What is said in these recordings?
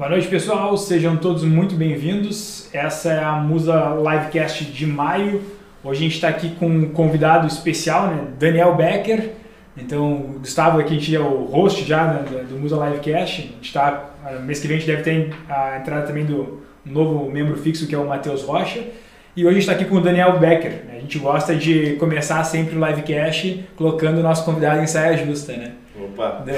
Boa noite, pessoal. Sejam todos muito bem-vindos. Essa é a Musa Livecast de maio. Hoje a gente está aqui com um convidado especial, né? Daniel Becker. Então, o Gustavo aqui a gente é o host já né, do Musa Livecast. A gente está, mês que vem a gente deve ter a entrada também do novo membro fixo que é o Matheus Rocha. E hoje a gente está aqui com o Daniel Becker. Né? A gente gosta de começar sempre o livecast colocando o nosso convidado em saia justa, né? Opa!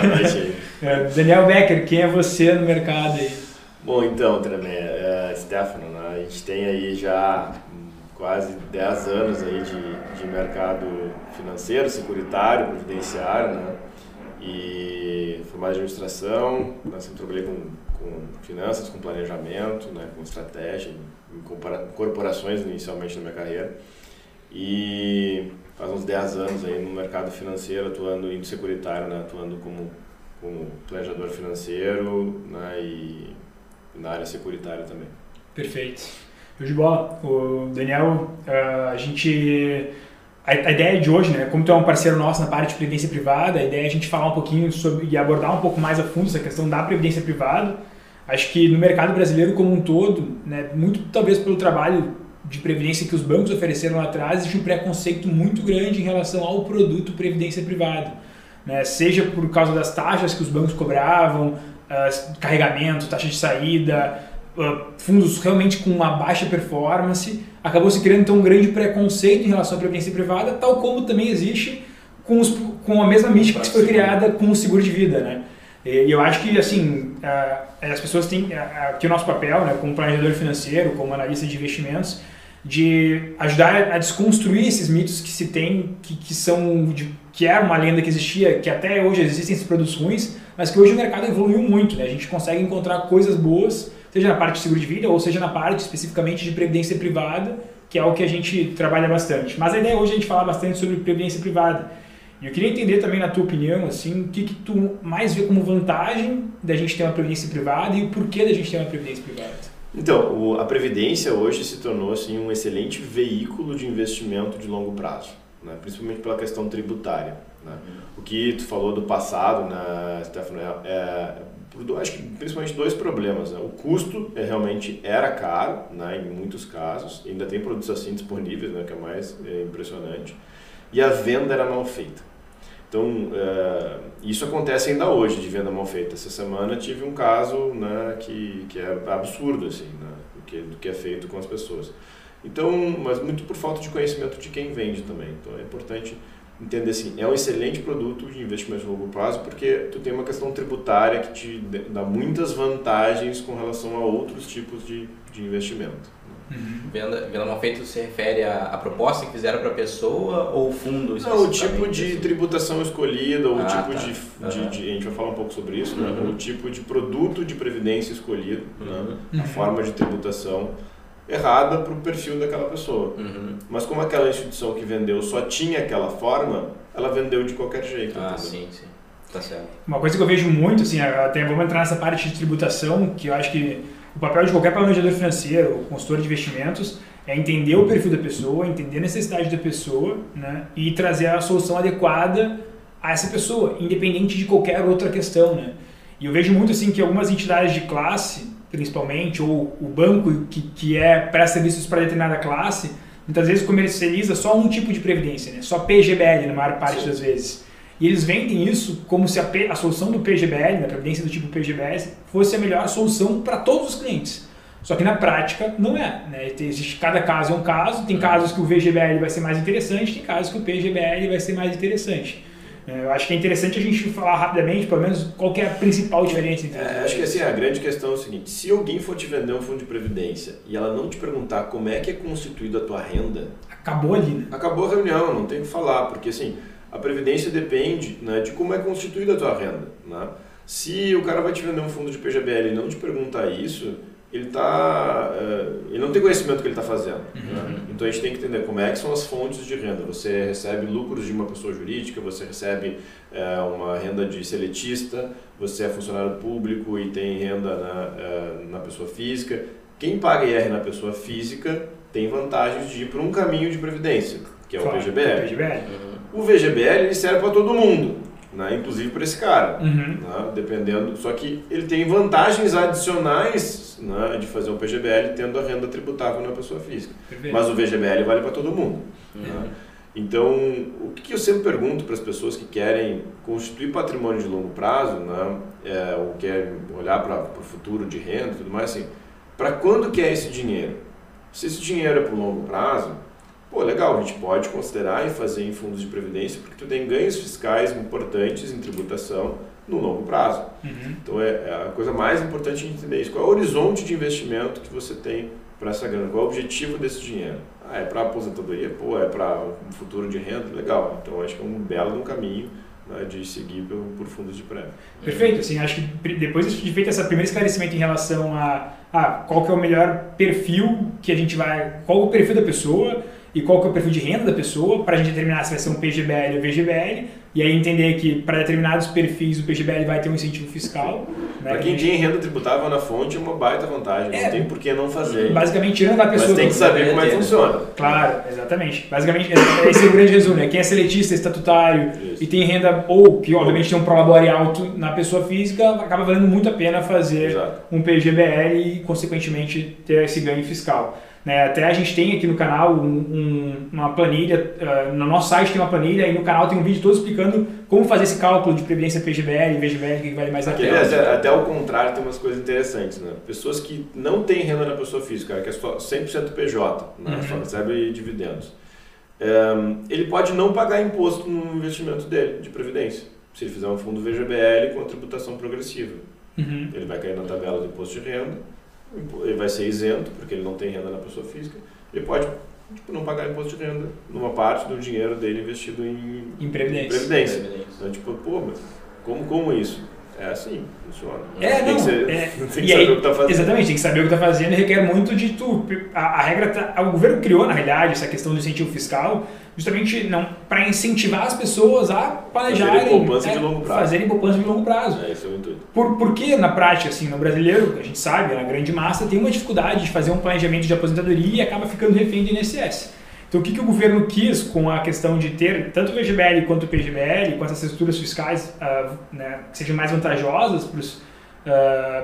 Boa noite aí. É, Daniel Becker, quem é você no mercado aí? Bom, então, Tremé, é, Stefano, né? a gente tem aí já quase 10 anos aí de, de mercado financeiro, securitário, previdenciário, né? E formado em administração, sempre trabalhei com, com finanças, com planejamento, né? com estratégia, em corporações inicialmente na minha carreira. E faz uns 10 anos aí no mercado financeiro, atuando em securitário, né? atuando como como planejador financeiro né, e na área securitária também. Perfeito. Show de bola. O Daniel, a gente... A, ideia de hoje, né, como tu é um parceiro nosso na parte de previdência privada, a ideia é a gente falar um pouquinho sobre e abordar um pouco mais a fundo essa questão da previdência privada. Acho que no mercado brasileiro como um todo, né, muito talvez pelo trabalho de previdência que os bancos ofereceram lá atrás, existe um preconceito muito grande em relação ao produto previdência privada né? seja por causa das taxas que os bancos cobravam, uh, carregamento, taxa de saída, uh, fundos realmente com uma baixa performance, acabou se criando então um grande preconceito em relação à previdência privada, tal como também existe com, os, com a mesma mística que foi criada com o seguro de vida, né? E eu acho que, assim, uh, as pessoas têm, aqui o nosso papel, né, como planejador financeiro, como analista de investimentos, de ajudar a desconstruir esses mitos que se tem, que, que são de, que era uma lenda que existia, que até hoje existem esses produtos ruins, mas que hoje o mercado evoluiu muito, né? A gente consegue encontrar coisas boas, seja na parte de seguro de vida ou seja na parte especificamente de previdência privada, que é o que a gente trabalha bastante. Mas a ideia hoje é a gente falar bastante sobre previdência privada. E eu queria entender também, na tua opinião, assim, o que, que tu mais vê como vantagem da gente ter uma previdência privada e o porquê da gente ter uma previdência privada. Então, o, a Previdência hoje se tornou assim, um excelente veículo de investimento de longo prazo, né? principalmente pela questão tributária. Né? O que tu falou do passado, né, Stefano, é, é acho que principalmente dois problemas. Né? O custo é, realmente era caro, né, em muitos casos, ainda tem produtos assim disponíveis, né, que é mais é, impressionante, e a venda era mal feita. Então, é, isso acontece ainda hoje, de venda mal feita. Essa semana tive um caso né, que, que é absurdo, assim, né, do, que, do que é feito com as pessoas. Então, mas muito por falta de conhecimento de quem vende também. Então, é importante entender assim, é um excelente produto de investimento a longo prazo porque tu tem uma questão tributária que te dá muitas vantagens com relação a outros tipos de, de investimento. Uhum. Venda, venda mal feita se refere à, à proposta que fizeram para a pessoa ou o fundo Não, o tipo de tributação escolhida, ou ah, o tipo tá. de, uhum. de, A gente vai falar um pouco sobre isso, né? uhum. né? O tipo de produto de previdência escolhido, né? a uhum. forma de tributação errada para o perfil daquela pessoa. Uhum. Mas como aquela instituição que vendeu só tinha aquela forma, ela vendeu de qualquer jeito. Ah, entendeu? sim, sim. Tá certo. Uma coisa que eu vejo muito, assim, até vamos entrar nessa parte de tributação, que eu acho que o papel de qualquer planejador financeiro, consultor de investimentos, é entender o perfil da pessoa, entender a necessidade da pessoa né, e trazer a solução adequada a essa pessoa, independente de qualquer outra questão. Né? E eu vejo muito assim que algumas entidades de classe, principalmente, ou o banco que, que é presta serviços para determinada classe, muitas vezes comercializa só um tipo de previdência, né? só PGBL na maior parte Sim. das vezes. E eles vendem isso como se a, P, a solução do PGBL, da previdência do tipo PGBS, fosse a melhor solução para todos os clientes. Só que na prática não é. Né? Existe, cada caso é um caso, tem casos que o VGBL vai ser mais interessante, tem casos que o PGBL vai ser mais interessante. É, eu acho que é interessante a gente falar rapidamente, pelo menos, qual é a principal diferença entre é, Acho que assim, a grande questão é o seguinte, se alguém for te vender um fundo de previdência e ela não te perguntar como é que é constituída a tua renda... Acabou ali, né? Acabou a reunião, não tem o que falar, porque assim a previdência depende né, de como é constituída a tua renda. Né? Se o cara vai te vender um fundo de PGBL e não te perguntar isso, ele tá, uh, ele não tem conhecimento do que ele está fazendo. Uhum. Né? Então a gente tem que entender como é que são as fontes de renda. Você recebe lucros de uma pessoa jurídica, você recebe uh, uma renda de seletista, você é funcionário público e tem renda na, uh, na pessoa física. Quem paga IR na pessoa física tem vantagens de ir para um caminho de previdência, que é o claro, PGBL. PGBL. Uhum. O VGBL ele serve para todo mundo. né? inclusive para esse cara, Uhum. né? dependendo. Só que ele tem vantagens adicionais né? de fazer um PGBL tendo a renda tributável na pessoa física. Perfeito. Mas o VGBL vale para todo mundo. Uhum. né? Então, o que eu sempre pergunto para as pessoas que querem constituir patrimônio de longo prazo, né, é, ou querem olhar para o futuro de renda e tudo mais, assim, para quando que é esse dinheiro? Se esse dinheiro é para o longo prazo, pô, legal, a gente pode considerar e fazer em fundos de previdência, porque tu tem ganhos fiscais importantes em tributação no longo prazo. Uhum. Então, é, é a coisa mais importante de entender isso. Qual é o horizonte de investimento que você tem para essa grana? Qual é o objetivo desse dinheiro? Ah, é para aposentadoria? Pô, é para um futuro de renda? Legal. Então, acho que é um belo um caminho né, de seguir por, por fundos de prêmio. Perfeito, assim, acho que depois de feito esse primeiro esclarecimento em relação a, a qual que é o melhor perfil que a gente vai, qual o perfil da pessoa e qual que é o perfil de renda da pessoa, para a gente determinar se vai ser um PGBL ou VGBL, e aí entender que para determinados perfis o PGBL vai ter um incentivo fiscal. Né, Para quem que- tem renda tributável na fonte, é uma baita vantagem. É. Não tem por que não fazer. Basicamente, tirando a pessoa... Mas tem que saber como é que funciona. Claro, exatamente. Basicamente, é- esse é o grande resumo. Né? Quem é seletista, estatutário Isso. e tem renda, ou que obviamente tem um prolabore alto na pessoa física, acaba valendo muito a pena fazer Exato. um PGBL e, consequentemente, ter esse ganho fiscal. Né? Até a gente tem aqui no canal um- um- uma planilha, ah, no nosso site tem uma planilha e no canal tem um vídeo todo explicando como fazer esse cálculo de previdência PGBL e VGBL, o que vale mais a pena. até, até ao contrário, tem umas coisas interessantes, né? Pessoas que não têm renda na pessoa física, que é só 100% PJ, né? Uhum. só recebe dividendos. É, ele pode não pagar imposto no investimento dele, de previdência, se ele fizer um fundo VGBL com a tributação progressiva. Uhum. Ele vai cair na tabela do imposto de renda, ele vai ser isento, porque ele não tem renda na pessoa física, ele pode tipo, não pagar imposto de renda numa parte do dinheiro dele investido em, Em previdência. previdência. Previdência. Então, tipo, pô, mas como, como isso? É assim, funciona. É, tem não, que, ser, é, tem e que saber aí, o que tá fazendo. Exatamente, tem que saber o que está fazendo e requer muito de tu. A, a regra, tá, o governo criou, na realidade, essa questão do incentivo fiscal justamente não para incentivar as pessoas a planejarem. Fazerem poupança é, de longo prazo. Fazerem poupança de longo prazo. É, esse é o intuito. Por, porque, na prática, assim, no brasileiro, a gente sabe, na grande massa, tem uma dificuldade de fazer um planejamento de aposentadoria e acaba ficando refém do INSS. Então, o que, que o governo quis com a questão de ter tanto o VGBL quanto o PGBL, com essas estruturas fiscais ah, né, que sejam mais vantajosas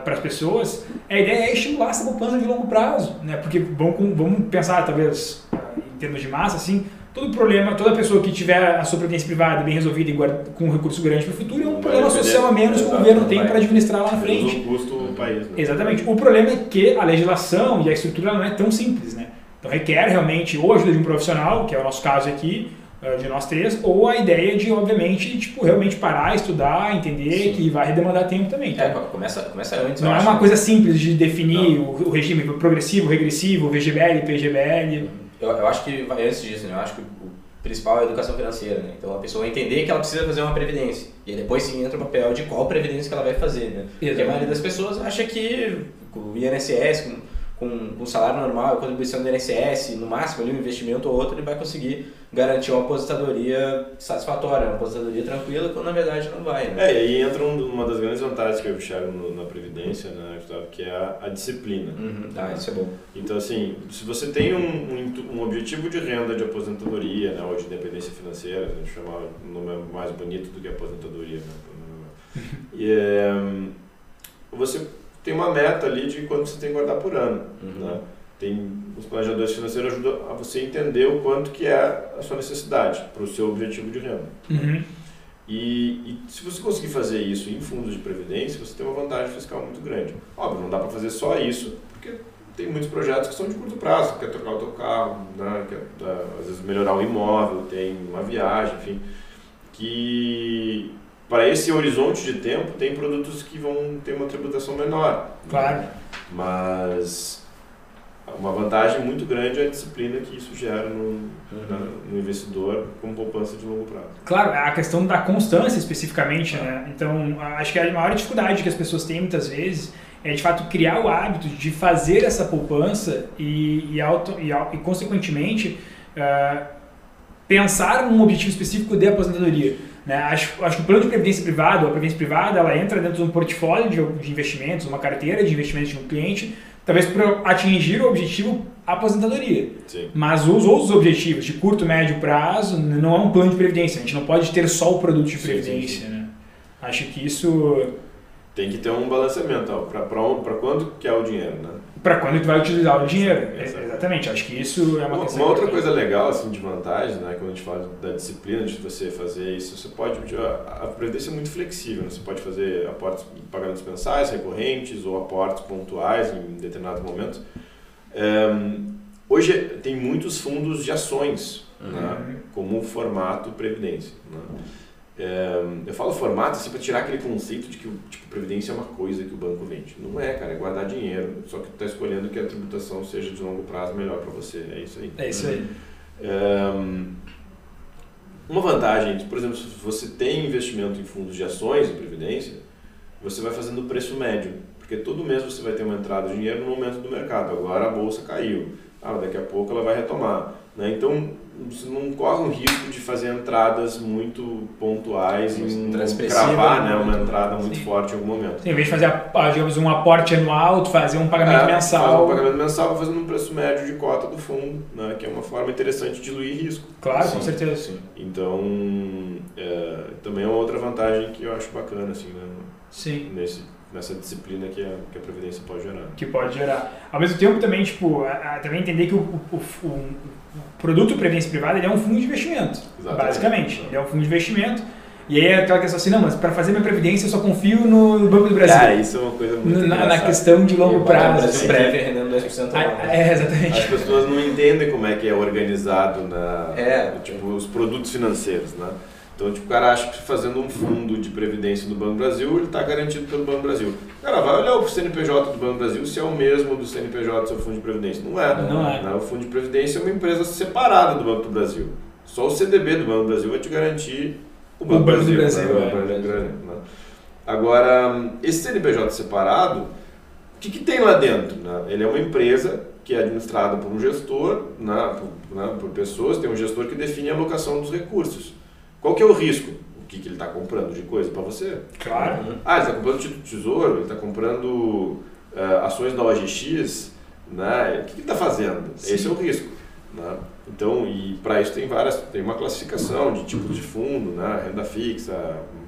para as pessoas, a ideia é estimular essa poupança de longo prazo. Né? Porque vamos, vamos pensar, talvez, ah, em termos de massa, assim, todo problema, toda pessoa que tiver a sua previdência privada bem resolvida e guarda- com um recurso grande para o futuro, é um problema social a menos que o governo tem para administrar lá na frente. o custo do país. Né? Exatamente. O problema é que a legislação e a estrutura não é tão simples, né? Então requer realmente ou a ajuda de um profissional, que é o nosso caso aqui, eh, de nós três, ou a ideia de, obviamente, tipo, realmente parar, estudar, entender Sim. que vai demandar tempo também. É, Tá? começa, começa antes. Não é uma coisa simples de definir o, o regime progressivo, regressivo, VGBL, PGBL. Eu, eu acho que vai antes disso, né? Eu acho que o principal é a educação financeira, né? Então a pessoa entender que ela precisa fazer uma previdência. E aí depois sim entra o papel de qual previdência que ela vai fazer, né? Porque a maioria das pessoas acha que com o INSS, com, o salário normal, a contribuição do INSS, no máximo ali um investimento ou outro, ele vai conseguir garantir uma aposentadoria satisfatória, uma aposentadoria tranquila, quando na verdade não vai, né? É, e aí entra um- uma das grandes vantagens que eu enxergo no- na Previdência, né, Gustavo, que é a, a disciplina. Uhum, tá, isso é bom. Então, assim, se você tem um, um, um objetivo de renda de aposentadoria, né, ou de independência financeira, a gente chama o nome mais bonito do que aposentadoria, né? E, é, você tem uma meta ali de quanto você tem que guardar por ano, Uhum. né? Tem, os planejadores financeiros ajudam a você entender o quanto que é a sua necessidade para o seu objetivo de renda. Uhum. E, e se você conseguir fazer isso em fundos de previdência, você tem uma vantagem fiscal muito grande. Óbvio, não dá para fazer só isso, porque tem muitos projetos que são de curto prazo, quer trocar o teu carro, né, quer tá, às vezes melhorar um imóvel, tem uma viagem, enfim, que para esse horizonte de tempo tem produtos que vão ter uma tributação menor. Claro. Mas uma vantagem muito grande é a disciplina que isso gera no, na- no investidor como poupança de longo prazo. Claro, a questão da constância especificamente, né? Então, acho que a maior dificuldade que as pessoas têm muitas vezes é de fato criar o hábito de fazer essa poupança e, e, auto, e, e consequentemente, ah, pensar num objetivo específico de aposentadoria. Né? Acho, acho que o plano de previdência privada, a previdência privada, ela entra dentro de um portfólio de, de investimentos, uma carteira de investimentos de um cliente, talvez para atingir o objetivo aposentadoria. Sim. Mas os outros objetivos de curto, médio prazo não é um plano de previdência. A gente não pode ter só o produto de previdência. sim, sim. Né? Acho que isso tem que ter um balanceamento para quando que é o dinheiro, né? Para quando tu vai utilizar o dinheiro, exatamente. Acho que isso é uma, uma, uma outra coisa legal assim de vantagem, né? Quando a gente fala da disciplina de você fazer isso, você pode a previdência é muito flexível. Né? Você pode fazer aportes pagamentos mensais, recorrentes ou aportes pontuais em determinados momentos. Um, hoje tem muitos fundos de ações, né? uhum. né? Como formato previdência. Né? É, eu falo formato assim para tirar aquele conceito de que tipo, previdência é uma coisa que o banco vende. Não é, cara, é guardar dinheiro. Só que tu está escolhendo que a tributação seja de longo prazo melhor para você. É isso aí. É isso aí. É, uma vantagem, por exemplo, se você tem investimento em fundos de ações de previdência, você vai fazendo o preço médio. Porque todo mês você vai ter uma entrada de dinheiro no momento do mercado. Agora a bolsa caiu. Ah, daqui a pouco ela vai retomar. Né? Então, você não corre o risco de fazer entradas muito pontuais e cravar né, uma entrada muito Sim. forte em algum momento. Sim, em vez de fazer, digamos, um aporte anual, fazer um pagamento é, mensal. Faz um pagamento mensal fazendo um preço médio de cota do fundo, né, que é uma forma interessante de diluir risco. Claro, Sim. com certeza. Sim. Então, é, também é uma outra vantagem que eu acho bacana, assim, né? Sim. Nesse, nessa disciplina que a, que a Previdência pode gerar. Que pode gerar. Ao mesmo tempo, também, tipo, a, a, também entender que o, o, o, produto Previdência Privada ele é um fundo de investimento, Exatamente. basicamente. Ele é um fundo de investimento. E aí é aquela questão assim, não, mas para fazer minha previdência eu só confio no Banco do Brasil. Cara, isso é uma coisa muito Na, na questão de longo prazo. Assim, breve rendendo 10% ao ano. É, exatamente. As pessoas não entendem como é que é organizado na, é. tipo, os produtos financeiros, né? Então, tipo, o cara acha que fazendo um fundo de previdência do Banco Brasil, ele está garantido pelo Banco Brasil. Cara, vai olhar o CNPJ do Banco Brasil se é o mesmo do CNPJ do seu fundo de previdência. Não é. Não é. Né? O fundo de previdência é uma empresa separada do Banco do Brasil. Só o CDB do Banco do Brasil vai te garantir o Banco, o Banco Brasil. Do Brasil né? é. Né? Agora, esse CNPJ separado, o que, que tem lá dentro? Né? Ele é uma empresa que é administrada por um gestor, né? Por, né? por pessoas, tem um gestor que define a alocação dos recursos. Qual que é o risco? O que, que ele está comprando de coisa para você? Claro. Ah, ele está comprando título de tesouro, ele está comprando uh, ações da OGX, né? O que, que ele está fazendo? Sim. Esse é o risco. Né? Então, e para isso tem várias, tem uma classificação de tipos de fundo, né? renda fixa,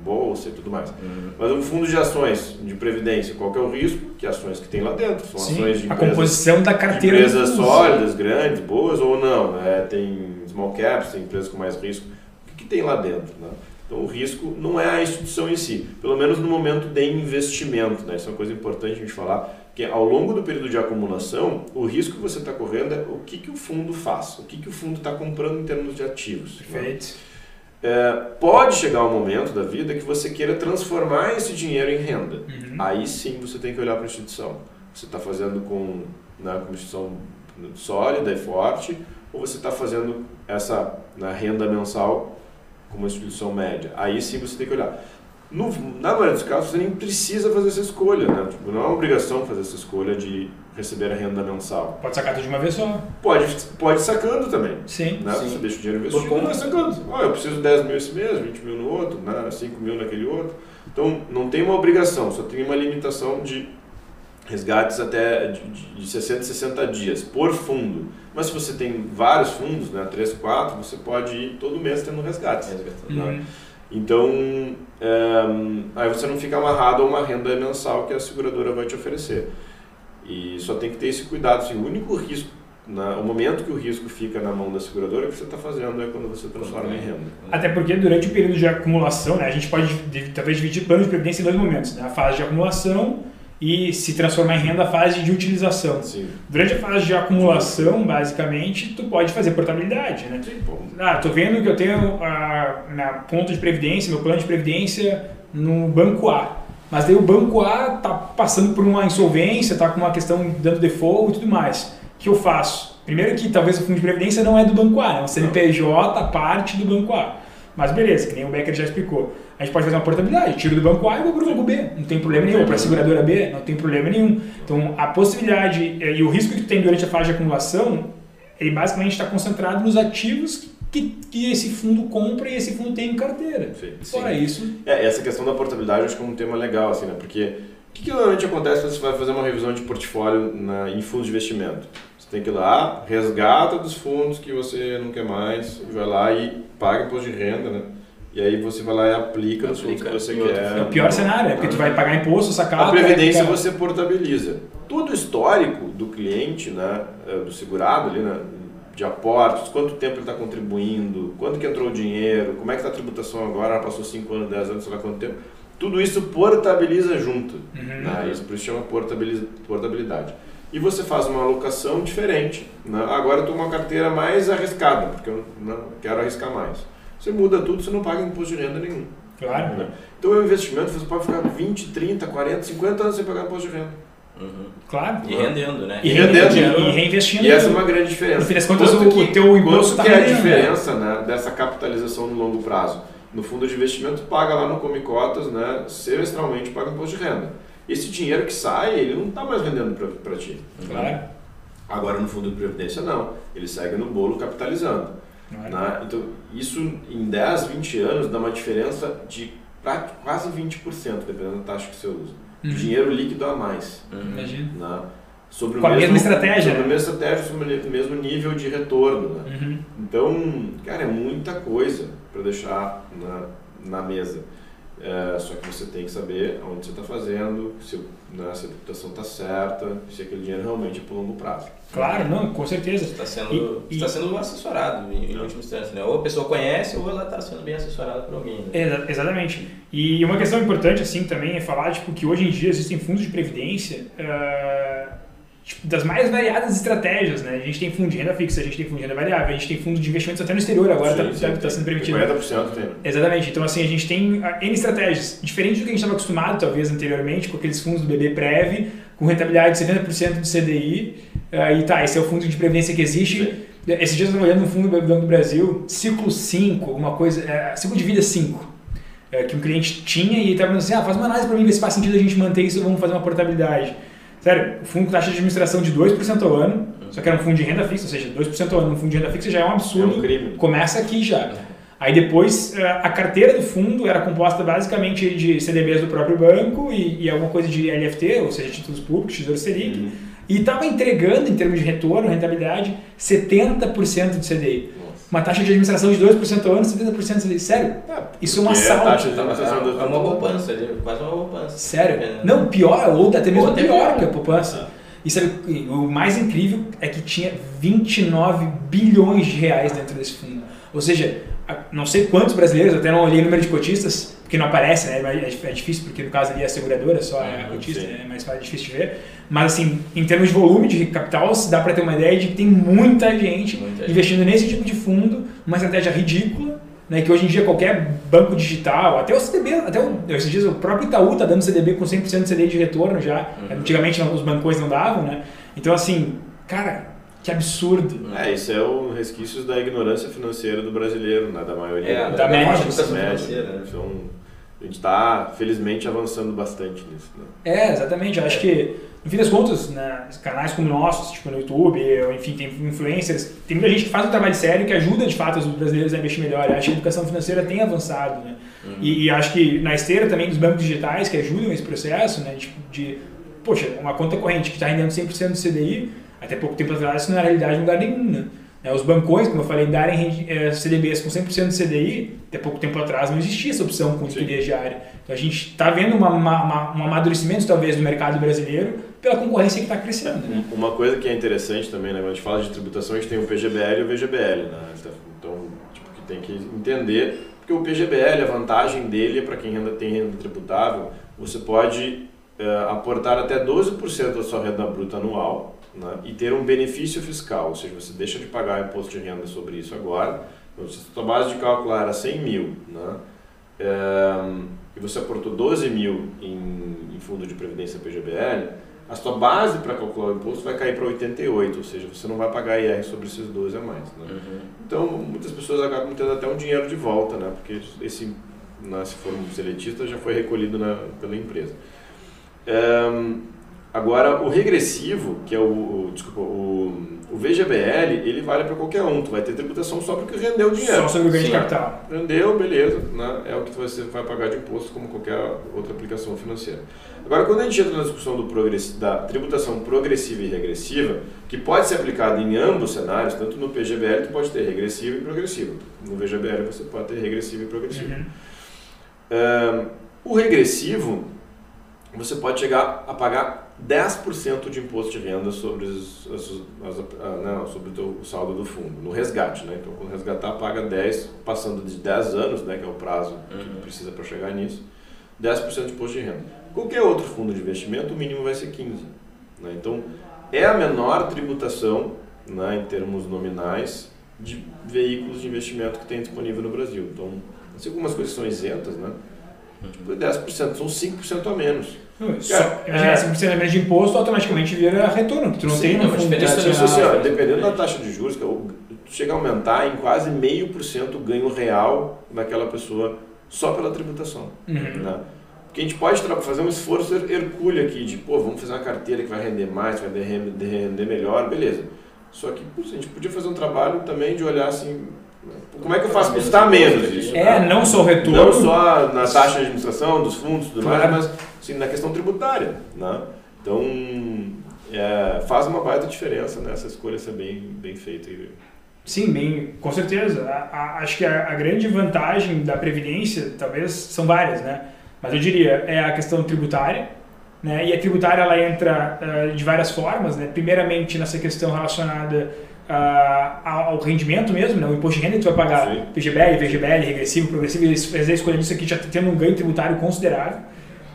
bolsa e tudo mais. Uhum. Mas um fundo de ações de previdência, qual que é o risco? Que ações que tem lá dentro, são Sim. ações de empresas, a composição da carteira empresas sólidas, grandes, boas ou não. Né? Tem small caps, tem empresas com mais risco tem lá dentro. Né? Então, o risco não é a instituição em si, pelo menos no momento de investimento. Né? Isso é uma coisa importante a gente falar, que ao longo do período de acumulação, o risco que você está correndo é o que, que o fundo faz, o que, que o fundo está comprando em termos de ativos. Né? Perfeito. Né? É, pode chegar um momento da vida que você queira transformar esse dinheiro em renda. Uhum. Aí sim você tem que olhar para a instituição. Você está fazendo com, né, com uma instituição sólida e forte, ou você está fazendo essa né, renda mensal como uma instituição média. Aí sim você tem que olhar. No, na maioria dos casos, você nem precisa fazer essa escolha, né? Tipo, não é uma obrigação fazer essa escolha de receber a renda mensal. Pode sacar tudo de uma vez só. Pode, pode sacando também. Sim. Né? sim. Você deixa o dinheiro investido e vai sacando. Oh, eu preciso de 10 mil esse mês, 20 mil no outro, né? 5 mil naquele outro. Então, não tem uma obrigação, só tem uma limitação de resgates até de, de 60 a 60 dias por fundo. Mas se você tem vários fundos, né, 3, 4, você pode ir todo mês tendo resgates. Né? Uhum. Então, é, aí você não fica amarrado a uma renda mensal que a seguradora vai te oferecer. E só tem que ter esse cuidado. Assim, o único risco, o momento que o risco fica na mão da seguradora, o que você está fazendo é quando você transforma em renda. Até porque durante o período de acumulação, né, a gente pode talvez dividir plano de previdência em dois momentos. Né? A fase de acumulação e se transformar em renda a fase de utilização. Sim. Durante a fase de acumulação, basicamente, tu pode fazer portabilidade, né? Sim, ah, tô vendo que eu tenho a minha conta de previdência, meu plano de previdência no banco A. Mas daí o banco A tá passando por uma insolvência, tá com uma questão dando default e tudo mais. O que eu faço? Primeiro que talvez o fundo de previdência não é do banco A, é um CNPJ parte do banco A. Mas beleza, que nem o Becker já explicou a gente pode fazer uma portabilidade, tiro do banco A e vou para o banco B, não tem problema nenhum, para a seguradora B, não tem problema nenhum. Então, a possibilidade eh, e o risco que tu tem durante a fase de acumulação, ele basicamente está concentrado nos ativos que, que esse fundo compra e esse fundo tem em carteira. Sim. Fora isso... É, essa questão da portabilidade eu acho que é um tema legal, assim, né? Porque o que, que normalmente acontece quando você vai fazer uma revisão de portfólio na, em fundos de investimento? Você tem que ir lá, resgata dos fundos que você não quer mais, vai lá e paga imposto de renda, né? E aí você vai lá e aplica Aplica que você quer. É o pior cenário, é porque tu vai pagar imposto, sacar. A previdência você portabiliza. Todo o histórico do cliente, né, eh, do segurado ali, né, de aportes, quanto tempo ele está contribuindo, quanto que entrou o dinheiro, como é que está a tributação agora, ela passou 5 anos, 10 anos, sei lá quanto tempo. Tudo isso portabiliza junto. Uhum. Né? Isso por isso chama portabilidade. E você faz uma alocação diferente. Né? Agora eu estou uma carteira mais arriscada, porque eu não quero arriscar mais. Você muda tudo, você não paga imposto de renda nenhum. Claro. Né? Então o investimento você pode ficar 20, 30, 40, 50 anos sem pagar imposto de renda. Uhum. Claro. E rendendo, né? E rendendo, rendendo, e reinvestindo. E essa é uma grande diferença. No fim das contas, Quanto o- o teu imposto tá que é a rendendo, né? diferença né, dessa capitalização no longo prazo? No fundo de investimento, paga lá no Come Cotas, né, semestralmente paga imposto de renda. Esse dinheiro que sai, ele não está mais rendendo para ti. Claro. Agora no fundo de previdência não, ele segue no bolo capitalizando. Claro. Né? Então isso em 10, 20 anos dá uma diferença de pra- quase 20%, dependendo da taxa que você usa. Uhum. Dinheiro líquido a mais. Uhum. Imagina. Né? Sobre o Com a mesmo, mesma estratégia, Sobre né? a mesma estratégia, sobre o mesmo nível de retorno. Né? Uhum. Então, cara, é muita coisa para deixar na, na mesa. É, só que você tem que saber onde você está fazendo, se, né, se a tributação está certa, se aquele dinheiro realmente é por longo prazo. Claro, não, com certeza. Está sendo, E- está e- sendo assessorado em, em última instância, né? Ou a pessoa conhece ou ela está sendo bem assessorada por alguém. Né? Exa- exatamente. E uma questão importante, assim, também é falar, tipo, que hoje em dia existem fundos de previdência ah, tipo, das mais variadas estratégias, né? A gente tem fundo de renda fixa, a gente tem fundo de renda variável, a gente tem fundo de investimentos até no exterior, agora Sim, está sim, tem. sendo permitido. 50% tem. Exatamente. Então, assim, a gente tem ah, N estratégias. Diferente do que a gente estava acostumado, talvez, anteriormente, com aqueles fundos do BB Prev, com rentabilidade de 70% do CDI. ah, e tá, esse é o fundo de previdência que existe. Esses dias eu estava olhando no fundo do Banco do Brasil, ciclo 5, alguma coisa, é, ciclo de vida 5, é, que um cliente tinha e estava falando assim, ah, faz uma análise para mim, ver se faz sentido a gente manter isso ou vamos fazer uma portabilidade. Sério, o fundo com taxa de administração de 2% ao ano, só que era um fundo de renda fixa, ou seja, 2% ao ano um fundo de renda fixa já é um absurdo. É um crime. Começa aqui já. Aí depois eh, a carteira do fundo era composta basicamente de CDBs do próprio banco e, e alguma coisa de LFT, ou seja, títulos públicos, Tesouro Selic. Uhum. E estava entregando, em termos de retorno, rentabilidade, 70% de CDI. Nossa. Uma taxa de administração de 2% ao ano, 70% de CDI. Sério? Isso é um Porque assalto. É uma, é poupança ali, quase uma poupança. Sério? É. Não, pior, ou até mesmo Ou até pior pior. que a poupança. E sabe, o mais incrível é que tinha 29 bilhões de reais dentro desse fundo. Ou seja, não sei quantos brasileiros, até não olhei o número de cotistas, porque não aparece, né? É é difícil, porque no caso ali é a seguradora, só é a cotista, sim. é mais fácil, difícil de ver. Mas assim, em termos de volume de capital, se dá para ter uma ideia de que tem muita gente Muita gente. investindo nesse tipo de fundo, uma estratégia ridícula, né, que hoje em dia qualquer banco digital, até o CDB, até o, esses dias o próprio Itaú está dando CDB com 100% de CDI de retorno já. Uhum. Antigamente não, os bancões não davam, né? Então assim, cara, que absurdo. É, isso é o resquícios da ignorância financeira do brasileiro, né? da maioria É, da média, classe educação média. financeira, né? Então, a gente está, felizmente, avançando bastante nisso. Né? É, exatamente. Eu acho que, no fim das contas, né, canais como nossos, tipo no YouTube, ou enfim, tem influencers, tem muita gente que faz um trabalho sério que ajuda, de fato, os brasileiros a investir melhor. Eu acho que a educação financeira tem avançado, né? E, e acho que na esteira também dos bancos digitais que ajudam esse processo, né? Tipo, de, poxa, uma conta corrente que está rendendo 100% do CDI, até pouco tempo atrás isso não era realidade em lugar nenhum, né? Né, Os bancões, como eu falei, darem eh, CDBs com 100% de CDI, até pouco tempo atrás não existia essa opção com liquidez diária. Então a gente está vendo uma, uma- uma- um amadurecimento, talvez, do mercado brasileiro pela concorrência que está crescendo. Né? Uma coisa que é interessante também, né? quando a gente fala de tributação, a gente tem o PGBL e o VGBL. Né? Então, tipo, que tem que entender, porque o PGBL, a vantagem dele é para quem ainda tem renda tributável, você pode eh, aportar até 12% da sua renda bruta anual né? e ter um benefício fiscal, ou seja, você deixa de pagar imposto de renda sobre isso agora. Então, se a sua base de cálculo era 100 mil, né? Eh, e você aportou 12 mil em, em fundo de previdência PGBL, a sua base para calcular o imposto vai cair para 88, ou seja, você não vai pagar IR sobre esses 12 a mais. Né? Uhum. Então, muitas pessoas acabam tendo até um dinheiro de volta, né? porque esse, né, se for um seletista, já foi recolhido na, pela empresa. Ehm, Agora, o regressivo, que é o, o desculpa, o, o VGBL, ele vale para qualquer um. Tu vai ter tributação só porque rendeu dinheiro. Só sobre o ganho de capital. Rendeu, beleza, né? é o que você vai pagar de imposto como qualquer outra aplicação financeira. Agora, quando a gente entra na discussão do progressi- da tributação progressiva e regressiva, que pode ser aplicada em ambos cenários, tanto no PGBL tu pode ter regressivo e progressivo, no VGBL você pode ter regressivo e progressivo. Uhum. Ahn, o regressivo, você pode chegar a pagar 10% de imposto de renda sobre, os, as- as- ah, não, sobre o teu saldo do fundo, no resgate. Né? Então, quando resgatar, paga 10%, passando de 10 anos, né, que é o prazo que Uhum. precisa para chegar nisso, 10% de imposto de renda. Qualquer outro fundo de investimento, o mínimo vai ser 15%. Né? Então, é a menor tributação, né, em termos nominais, de veículos de investimento que tem disponível no Brasil. Então, assim, algumas coisas são isentas, né? Tipo, 10%, são 5% a menos. Cara, imagina, é. se você lembra de imposto, automaticamente vira retorno, que tu não Sim, tem no fundo diferença tradicional. assim, ó, dependendo da taxa de juros, cara, o- tu chega a aumentar em quase meio por cento o ganho real daquela pessoa só pela tributação. Uhum. Né? Porque a gente pode fazer um esforço her- hercúleo aqui de, pô, vamos fazer uma carteira que vai render mais, vai render, render melhor, beleza. Só que putz, a gente podia fazer um trabalho também de olhar assim, como é que eu faço custar menos isso? É, né? não só o retorno. Não só na taxa de administração, dos fundos, tudo mais, Claro. mas sim, na questão tributária. Né? Então, é, faz uma baita diferença nessa escolha ser bem, bem feita. Sim, bem, com certeza. A- a- acho que a, a grande vantagem da Previdência, talvez, são várias, né? Mas eu diria, é a questão tributária, né? E a tributária, ela entra ah, de várias formas, né? Primeiramente, nessa questão relacionada ah, ao ao rendimento mesmo, né? O imposto de renda que tu vai pagar, Sim. PGBL, VGBL, regressivo, progressivo, e fazer a escolha disso aqui já tendo um ganho tributário considerável.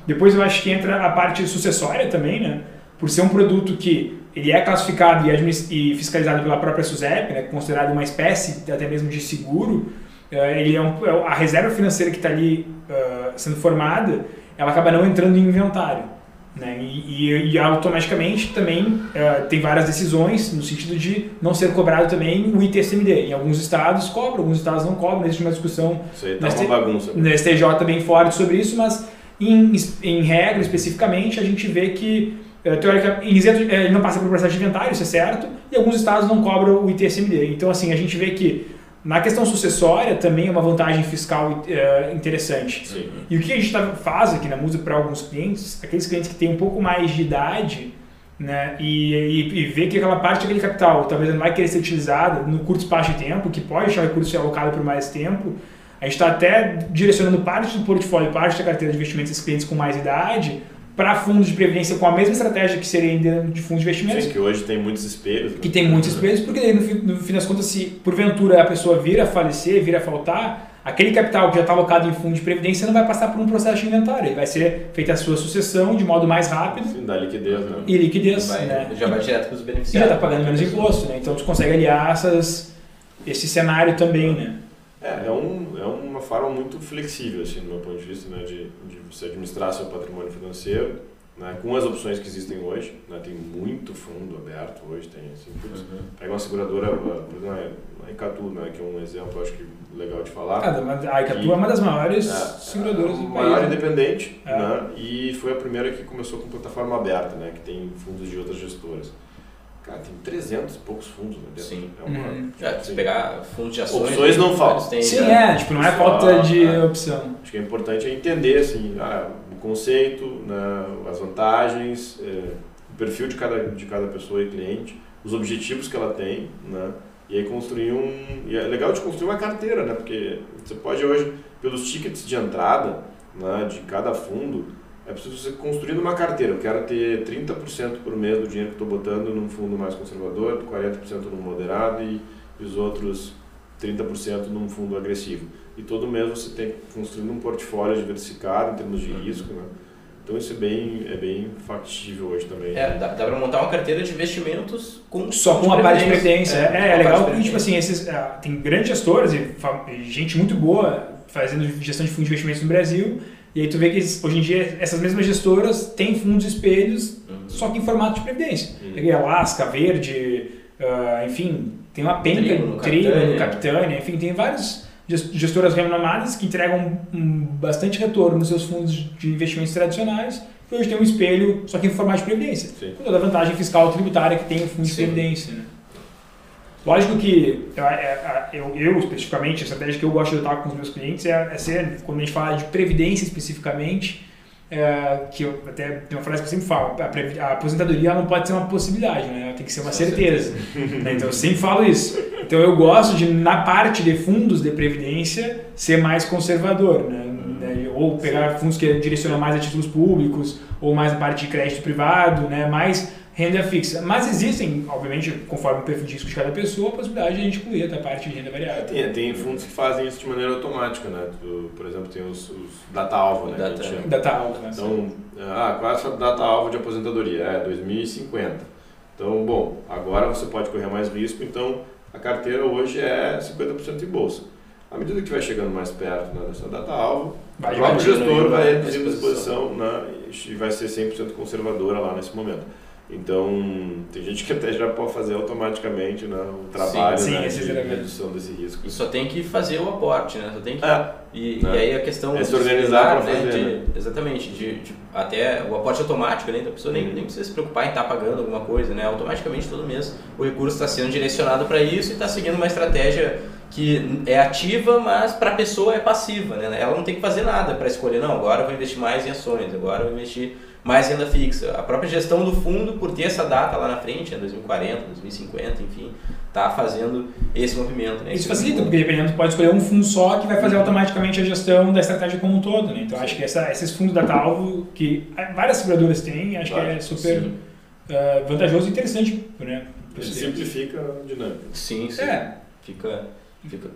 Depois eu acho que entra a parte sucessória também, né? Por ser um produto que ele é classificado e, e fiscalizado pela própria SUSEP, né? Considerado uma espécie até mesmo de seguro. eh, ele é, um, é a reserva financeira que está ali eh, sendo formada, ela acaba não entrando em inventário. Né? E, e- e automaticamente também eh, tem várias decisões no sentido de não ser cobrado também o ITCMD. Em alguns estados cobra, alguns estados não cobram, existe uma discussão Isso aí tá uma tem- bagunça. no STJ bem forte sobre isso, mas em, em regra especificamente a gente vê que eh, teoricamente, isento, eh, ele não passa por processo de inventário, isso é certo, e alguns estados não cobram o ITSMD. Então assim, a gente vê que na questão sucessória também é uma vantagem fiscal eh, interessante. Sim. E o que a gente tá, faz aqui na Musa para alguns clientes, aqueles clientes que têm um pouco mais de idade, né, e, e, e vê que aquela parte daquele capital talvez não vai querer ser utilizada no curto espaço de tempo, que pode deixar o recurso ser alocado por mais tempo, a gente está até direcionando parte do portfólio, parte da carteira de investimentos desses clientes com mais idade para fundos de previdência com a mesma estratégia que seria dentro de fundos de investimentos, Sim, que hoje tem muitos espelhos. né? que tem muitos espelhos, porque daí, no, fim- no fim das contas, se porventura a pessoa vir a falecer, vir a faltar, aquele capital que já está alocado em fundo de previdência não vai passar por um processo de inventário, ele vai ser feita a sua sucessão de modo mais rápido Sim, dá liquidez, né? e liquidez, Vai- né? Já vai direto para os E já beneficiários. está pagando menos imposto, né? Então tu consegue aliar essas, esse cenário também, né? É, é, um, forma muito flexível, assim, do meu ponto de vista, né, de, de você administrar seu patrimônio financeiro, né, com as opções que existem hoje. Né, tem muito fundo aberto hoje, tem assim, putz, Uhum. pega uma seguradora, por exemplo, a Icatu, né, que é um exemplo, acho que legal de falar. Ah, a Icatu é uma das maiores É, seguradoras é, do maior país. né? independente, É. né? E foi a primeira que começou com plataforma aberta, né? Que tem fundos de outras gestoras. Cara, tem 300 e poucos fundos né, dentro. Sim. É uma, Uhum. Já, se pegar fundos de ações... Opções não faltam. Sim, já- é, tipo, não é falta de é. opção. Acho que é importante é entender assim, ah, o conceito, né, as vantagens, eh, o perfil de cada, de cada pessoa e cliente, os objetivos que ela tem, né? E aí construir um. E é legal de construir uma carteira, né? Porque você pode hoje, pelos tickets de entrada né, de cada fundo, é preciso você construir uma carteira. Eu quero ter 30% por mês do dinheiro que estou botando num fundo mais conservador, 40% num moderado e, e os outros 30% num fundo agressivo. E todo mês você tem construindo um portfólio diversificado em termos de risco, né? Então isso é bem, é bem factível hoje também. É, dá, dá para montar uma carteira de investimentos com Só com a de parte de previdência. É, é, a legal porque, tipo assim, esses, ah, tem grandes gestores e gente muito boa fazendo gestão de fundos de investimentos no Brasil. E aí tu vê que hoje em dia essas mesmas gestoras têm fundos espelhos, Uhum. só que em formato de previdência. Uhum. Peguei Alaska, Verde, ah, enfim, tem uma penca, Trigo Capitânia. enfim, tem várias ges- gestoras renomadas que entregam bastante retorno nos seus fundos de investimentos tradicionais e hoje tem um espelho, só que em formato de previdência. Sim. Com toda a vantagem fiscal tributária que tem o fundo de Sim. previdência. Né? Lógico que eu, é- é- eu, eu, especificamente, a estratégia que eu gosto de adotar com os meus clientes é, é ser, quando a gente fala de previdência especificamente, é, que eu até tem uma frase que eu sempre falo, a, a aposentadoria não pode ser uma possibilidade, né? ela tem que ser uma Com certeza. né? Então eu sempre falo isso. Então eu gosto de, na parte de fundos de previdência, ser mais conservador, né? Né? Ou pegar fundos que direcionam mais a títulos públicos, ou mais a parte de crédito privado, né? mais renda fixa. Mas existem, obviamente, conforme o perfil de risco de cada pessoa, a possibilidade de a gente incluir até a parte de renda variável. Tem, tem fundos que fazem isso de maneira automática, né? Por exemplo, tem os, os data-alvo, né? gente Data- chama. Data alta, né? Então, ah, qual é a sua data-alvo de aposentadoria? É 2050. Então, bom, agora você pode correr mais risco, então a carteira hoje é 50% em bolsa. À medida que vai chegando mais perto né, dessa data-alvo, o gestor vai a reduzindo a exposição né, e vai ser 100% conservadora lá nesse momento. Então, tem gente que até já pode fazer automaticamente né, o trabalho sim, né, esse de é redução desse risco. E só tem que fazer o aporte, né? Só tem que É, E, Né? e aí a questão É se organizar pra né, fazer, de- né? Exatamente, de, de- até o aporte automático, né? Então a pessoa nem, Uhum. nem precisa se preocupar em estar pagando alguma coisa, né? Automaticamente todo mês o recurso está sendo direcionado para isso e está seguindo uma estratégia que é ativa, mas para a pessoa é passiva, né? Ela não tem que fazer nada para escolher, não, agora eu vou investir mais em ações, agora eu vou investir mais em renda fixa. A própria gestão do fundo, por ter essa data lá na frente, né? 2040, 2050, enfim, tá fazendo esse movimento, né? Isso Esse facilita, movimento. porque dependendo, pode escolher um fundo só que vai fazer automaticamente a gestão da estratégia como um todo. Né? Então, acho que essa, esses fundos data-alvo, que várias seguradoras têm, acho que é super eh, vantajoso e interessante. Né? isso simplifica a dinâmica. Sim, sim. É, fica-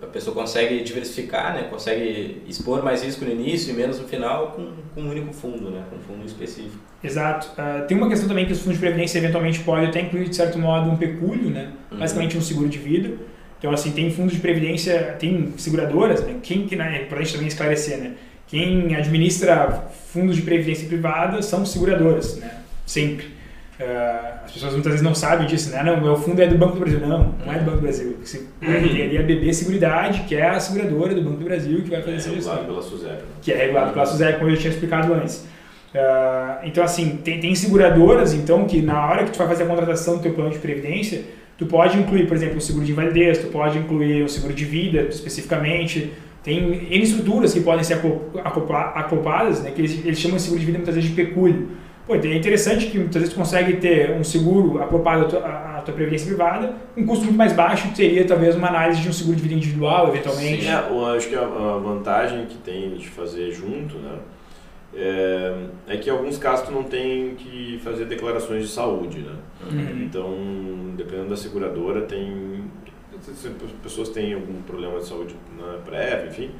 a pessoa consegue diversificar, né? Consegue expor mais risco no início e menos no final com, com um único fundo, né? Com um fundo específico. exato. Ah, tem uma questão também que os fundos de previdência eventualmente podem até incluir, de certo modo, um pecúlio, né? Uhum. basicamente um seguro de vida. Então, assim, tem fundos de previdência, tem seguradoras, né? Quem que, né, para a gente também esclarecer, né? Quem administra fundos de previdência privada são seguradoras, né? Sempre. Ah, as pessoas muitas vezes não sabem disso, né? Não, meu fundo é do Banco do Brasil. Não, não é do Banco do Brasil. Você tem ali a BB Seguridade, que é a seguradora do Banco do Brasil que vai fazer É essa gestão regulado pela SUSEP. né? que é regulado pela SUSEP, como eu já tinha explicado antes. Ah, então, assim, tem, tem seguradoras, então, que na hora que tu vai fazer a contratação do teu plano de previdência, tu pode incluir, por exemplo, o seguro de invalidez, tu pode incluir o seguro de vida, especificamente. Tem N estruturas que podem ser acopla- acopla- acopladas, né, que eles, eles chamam de seguro de vida muitas vezes de pecúlio. Pô, então é interessante que muitas vezes tu consegue ter um seguro acoplado à tua, à- tua previdência privada, um custo muito mais baixo que seria talvez uma análise de um seguro de vida individual, eventualmente. Sim. É, eu acho que a, a vantagem que tem de fazer junto, né, é, é que em alguns casos tu não tem que fazer declarações de saúde, né. Uhum. Então, dependendo da seguradora, tem se as pessoas têm algum problema de saúde na prévia, enfim,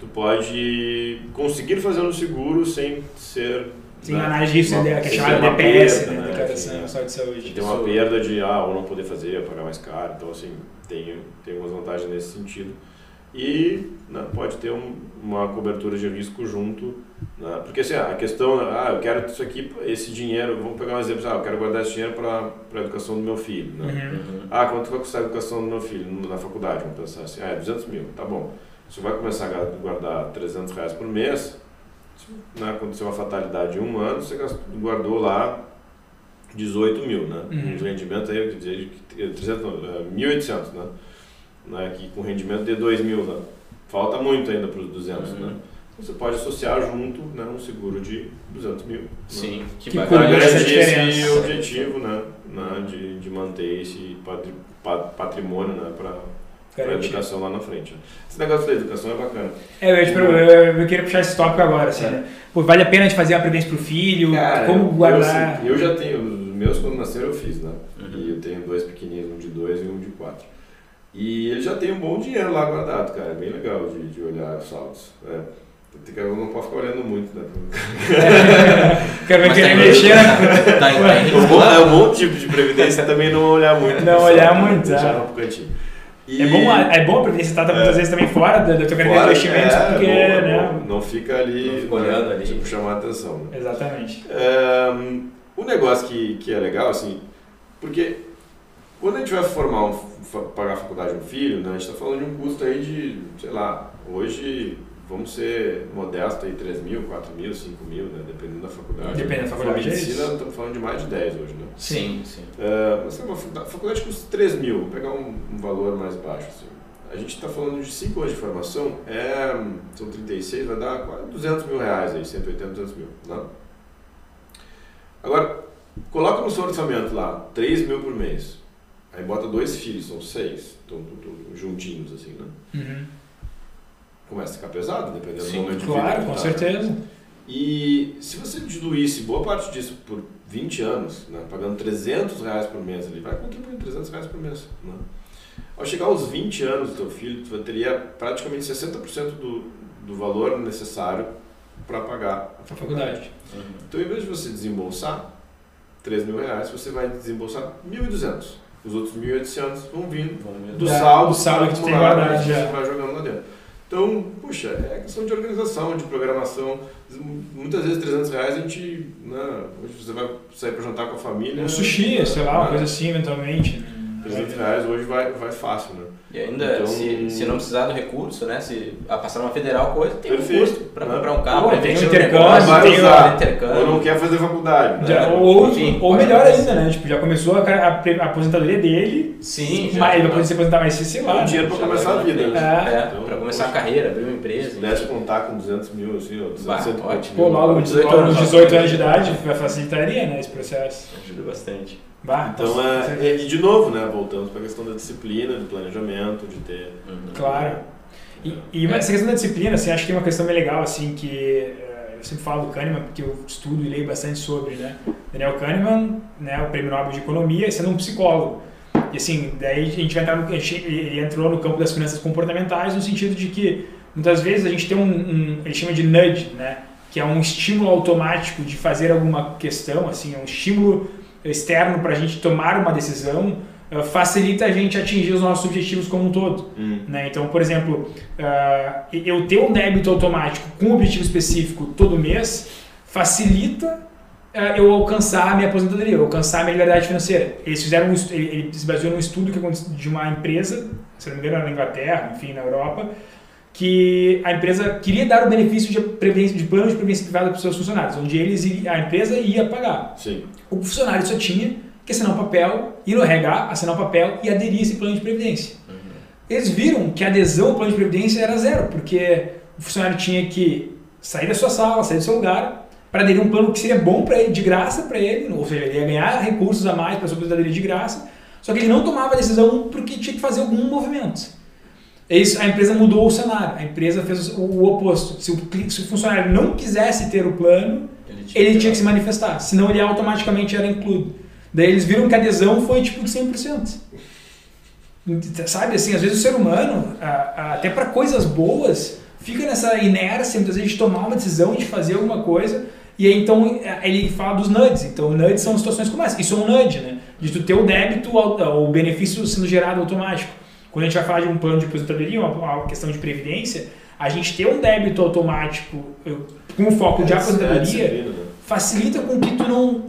tu pode conseguir fazer um seguro sem ser Tem né, análise disso, uma- né, que é chamada DPS, perda, né, né, Declaração de Saúde. tem uma perda de ah, ou não poder fazer, pagar mais caro, então assim, tem, tem algumas vantagens nesse sentido. E né, pode ter um, uma cobertura de risco junto, né, porque assim, a questão, ah, eu quero isso aqui, esse dinheiro, vamos pegar um exemplo, ah, eu quero guardar esse dinheiro para a educação do meu filho, né? Uhum. Uhum. Ah, quanto vai custar a educação do meu filho na faculdade? Vamos pensar assim, ah, é 200 mil, tá bom. Você vai começar a guardar 300 reais por mês, né, aconteceu uma fatalidade em um ano, você gastou- guardou lá 18 mil, né? Uhum. Um rendimento aí, de de 300, não, é, 1.800, né? né? Que com rendimento de 2 mil, né? Falta muito ainda para os 200, Uhum. né? Você pode associar junto né, um seguro de 200 mil. né? Sim, que, Que vai garantir esse objetivo, né, né, de, de manter esse patri- pa- patrimônio né, para a Garantir. educação lá na frente. né. Esse negócio da educação é bacana. É, eu, pergun- eu, eu queria puxar esse tópico agora, assim, É. né? Pô, vale a pena de fazer a previdência pro filho? Cara, como eu- guardar? Eu, assim, eu já tenho, os meus quando nasceram eu fiz, né? Uhum. E eu tenho dois pequenininhos, um de dois e um de quatro. E ele já tem um bom dinheiro lá guardado, cara. É bem legal de, de olhar os saldos. É. Tem que- Eu não posso ficar olhando muito, né? Quero ver querer tá mexer, né? Tá, tá É risco um, é um bom tipo de previdência também não olhar muito. Não olhar né? muito, Deixar é. no cantinho. E- É bom, é bom a previdência estar muitas É. vezes também fora da, da tua carteira de Fora, investimentos, é, porque, bom, é né? bom. Não fica ali, Não fica olhando né, ali. Tipo, chamar a atenção. né? Exatamente. É, o negócio que, que é legal, assim, porque quando a gente vai formar um, pagar a faculdade de um filho, né, a gente está falando de um custo aí de, sei lá, hoje vamos ser modestos aí, 3 mil, 4 mil, 5 mil, né? dependendo da faculdade. Depende da faculdade, é medicina, isso. estamos falando de mais de 10 hoje, né? Sim, sim. Uh, mas é uma faculdade, a faculdade custa 3 mil, vou pegar um, um valor mais baixo. Assim. A gente está falando de 5 anos de formação, é, são 36, vai dar quase 200 mil reais aí, 180, 200 mil. Né? Agora, coloca no seu orçamento lá, 3 mil por mês. Aí bota dois filhos, são seis, estão juntinhos assim, né? Uhum. Começa a ficar pesado, dependendo Sim, do momento de Claro, vida. com que tá. certeza. E se você diluísse boa parte disso por 20 anos, né, pagando 300 reais por mês, ele vai contribuir 300 reais por mês. Né? Ao chegar aos 20 anos do teu filho, tu teria praticamente 60% do, do valor necessário para pagar a faculdade. faculdade. Então, em vez de você desembolsar 3 mil reais, você vai desembolsar 1.200. Os outros 1.800 vão vindo do saldo, do saldo que tu tem acumulado, guardado. Você vai jogando lá dentro. Então, puxa, é questão de organização, de programação. Muitas vezes 300 reais a gente, né, hoje você vai sair para jantar com a família. Um sushi, sei lá, uma né, coisa assim, eventualmente. 300 reais hoje vai, vai fácil, né? E ainda, Então- se, se não precisar do recurso, né? Se a passar numa federal, coisa, tem Perfeito, recurso para né? comprar um carro, para tem investir um no intercâmbio, negócio, tem usar. intercâmbio. Ou não quer fazer faculdade. né? Já, ou, Enfim, ou melhor ainda, né? Tipo, já começou a, a, a aposentadoria dele, Sim, já. mas ele vai poder se aposentar mais cedo, sei lá. Tem né? dinheiro para começar a vida. né? É. É, Então, para começar a poxa, carreira, abrir uma empresa. Se pudesse contar com 200 mil, assim, ó, 200 Bah, e ótimo. Pô, mil. logo, 18 logo anos, nos 18 anos de idade, vai facilitaria, né, esse processo. Ajuda bastante. Bah, Então, com é, e de novo, né, voltamos para a questão da disciplina, do planejamento, de ter... Uhum. Claro. E, e essa questão da disciplina, assim, acho que é uma questão bem legal, assim, que eh, eu sempre falo do Kahneman, porque eu estudo e leio bastante sobre, né? Daniel Kahneman, né, o prêmio Nobel de Economia, sendo um psicólogo. E assim, daí a gente vai entrar no, ele entrou no campo das finanças comportamentais no sentido de que muitas vezes a gente tem um, um ele chama de nudge, né? Que é um estímulo automático de fazer alguma questão, assim, é um estímulo externo para a gente tomar uma decisão, eh, facilita a gente atingir os nossos objetivos como um todo. Hum. Né? Então, por exemplo, ah, eu ter um débito automático com um objetivo específico todo mês facilita ah, eu alcançar a minha aposentadoria, eu alcançar a minha liberdade financeira. Eles fizeram um, estu- ele, ele se baseou num estudo que aconteceu de uma empresa, se não me engano, na Inglaterra, enfim, na Europa, que a empresa queria dar o benefício de, previdência, de plano de previdência privada para os seus funcionários, onde eles, a empresa ia pagar. Sim. O funcionário só tinha que assinar um papel, ir no RH, assinar um papel e aderir a esse plano de previdência. Eles viram que a adesão ao plano de previdência era zero, porque o funcionário tinha que sair da sua sala, sair do seu lugar, para aderir a um plano que seria bom para ele, de graça para ele, ou seja, ele ia ganhar recursos a mais para a sua aposentadoria de graça, só que ele não tomava a decisão porque tinha que fazer algum movimento. É isso, a empresa mudou o cenário, a empresa fez o, o oposto. Se o, se o funcionário não quisesse ter o plano, ele tinha que se manifestar, senão ele automaticamente era incluído. Daí eles viram que a adesão foi tipo de 100%. Sabe, assim, às vezes o ser humano, até para coisas boas, fica nessa inércia, muitas vezes, de tomar uma decisão, de fazer alguma coisa, e aí então a- ele fala dos nudes. Então, nudes são situações como essa. Isso é um nudge, né? De tu ter o débito, o benefício sendo gerado automático. Quando a gente vai falar de um plano de aposentadoria, uma, uma questão de previdência, a gente ter um débito automático com foco de É, é aposentadoria né? facilita com que tu não.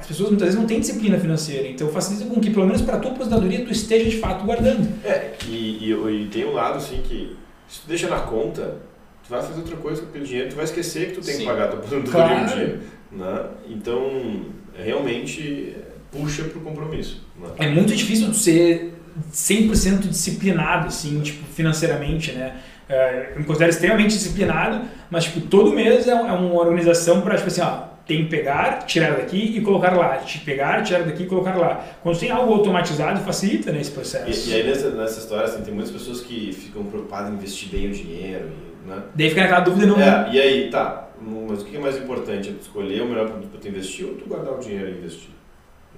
As pessoas muitas vezes não têm disciplina financeira, então facilita com que, pelo menos para tua aposentadoria, tu esteja de fato guardando. É, e, e, e tem um lado assim que se tu deixa na conta, tu vai fazer outra coisa com aquele dinheiro, tu vai esquecer que tu tem Sim. que pagar tua aposentadoria um Claro. dia. Né? Então, é, realmente puxa pro compromisso. Né? É muito difícil tu ser 100% disciplinado, assim, tipo, financeiramente, né? É, eu me considero extremamente disciplinado, mas, tipo, todo mês é, é uma organização para, tipo assim, ó, tem que pegar, tirar daqui e colocar lá. Te pegar, tirar daqui e colocar lá. Quando tem algo automatizado, facilita nesse processo. E, e aí nessa, nessa história assim, tem muitas pessoas que ficam preocupadas em investir bem o dinheiro, e, né? Daí fica naquela dúvida, não... É, e aí, tá, mas o que é mais importante? É escolher o melhor produto para tu investir ou tu guardar o dinheiro e investir?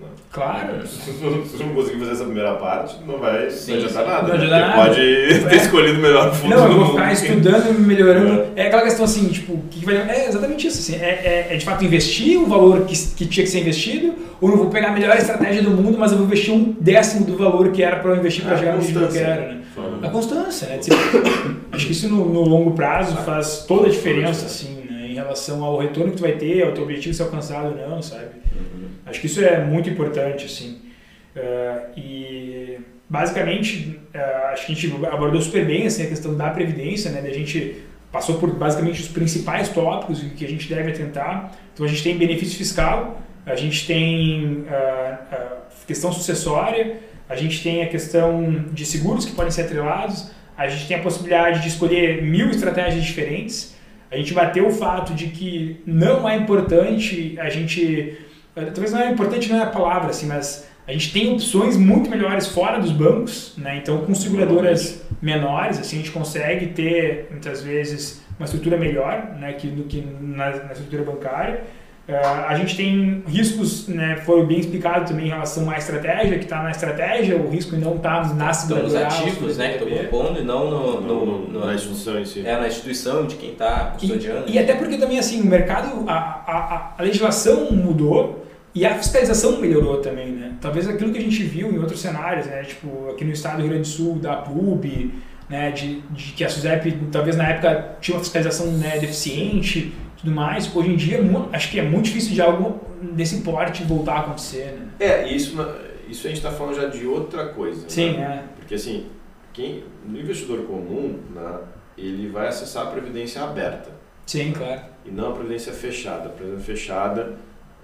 Né? Claro. Se tu não conseguir fazer essa primeira parte, não vai Sim, não adiantar nada. Não né? adianta nada. pode ter É. escolhido o melhor fundo Não, eu vou ficar estudando e melhorando. É aquela questão assim, tipo, que, vai. É exatamente isso. Assim, é, é, é de fato investir o valor que, que tinha que ser investido, ou eu vou pegar a melhor estratégia do mundo, mas eu vou investir um décimo do valor que era para eu investir para É, chegar no nível que eu quero. Né? Fala. A constância, né? Acho que isso no, no longo prazo faz toda a diferença, assim, né? Relação ao retorno que tu vai ter, ao teu objetivo ser alcançado ou não, sabe? Acho que isso é muito importante, assim. Eh, e basicamente, eh, acho que a gente abordou super bem assim, a questão da previdência, né? Da gente passou por basicamente os principais tópicos que a gente deve atentar. Então a gente tem benefício fiscal, a gente tem a, a questão sucessória, a gente tem a questão de seguros que podem ser atrelados, a gente tem a possibilidade de escolher mil estratégias diferentes. A gente bateu o fato de que não é importante a gente. Talvez não é importante, não é a palavra, assim, mas a gente tem opções muito melhores fora dos bancos, né? Então, com seguradoras menores, assim, a gente consegue ter, muitas vezes, uma estrutura melhor né, que, do que na, na estrutura bancária. Uh, a gente tem riscos, né, foi bem explicado também em relação à estratégia, que está na estratégia, o risco não está na. Estão nos ativos, né, que estou propondo, e não no, no, no, na instituição em si. É, na instituição de quem está custodiando. E, e, até porque também, assim, o mercado, a, a, a legislação mudou, e a fiscalização melhorou também, né? Talvez aquilo que a gente viu em outros cenários, né? Tipo, aqui no estado do Rio Grande do Sul, da PUB, né? De, de que a SUSEP, talvez na época, tinha uma fiscalização né, deficiente tudo mais. Hoje em dia, acho que é muito difícil de algo desse porte voltar a acontecer, né? É, isso, isso a gente está falando já de outra coisa. Sim, né? é. Porque, assim, quem, no investidor comum, né, ele vai acessar a previdência aberta. Sim, claro. E não a previdência fechada. A previdência fechada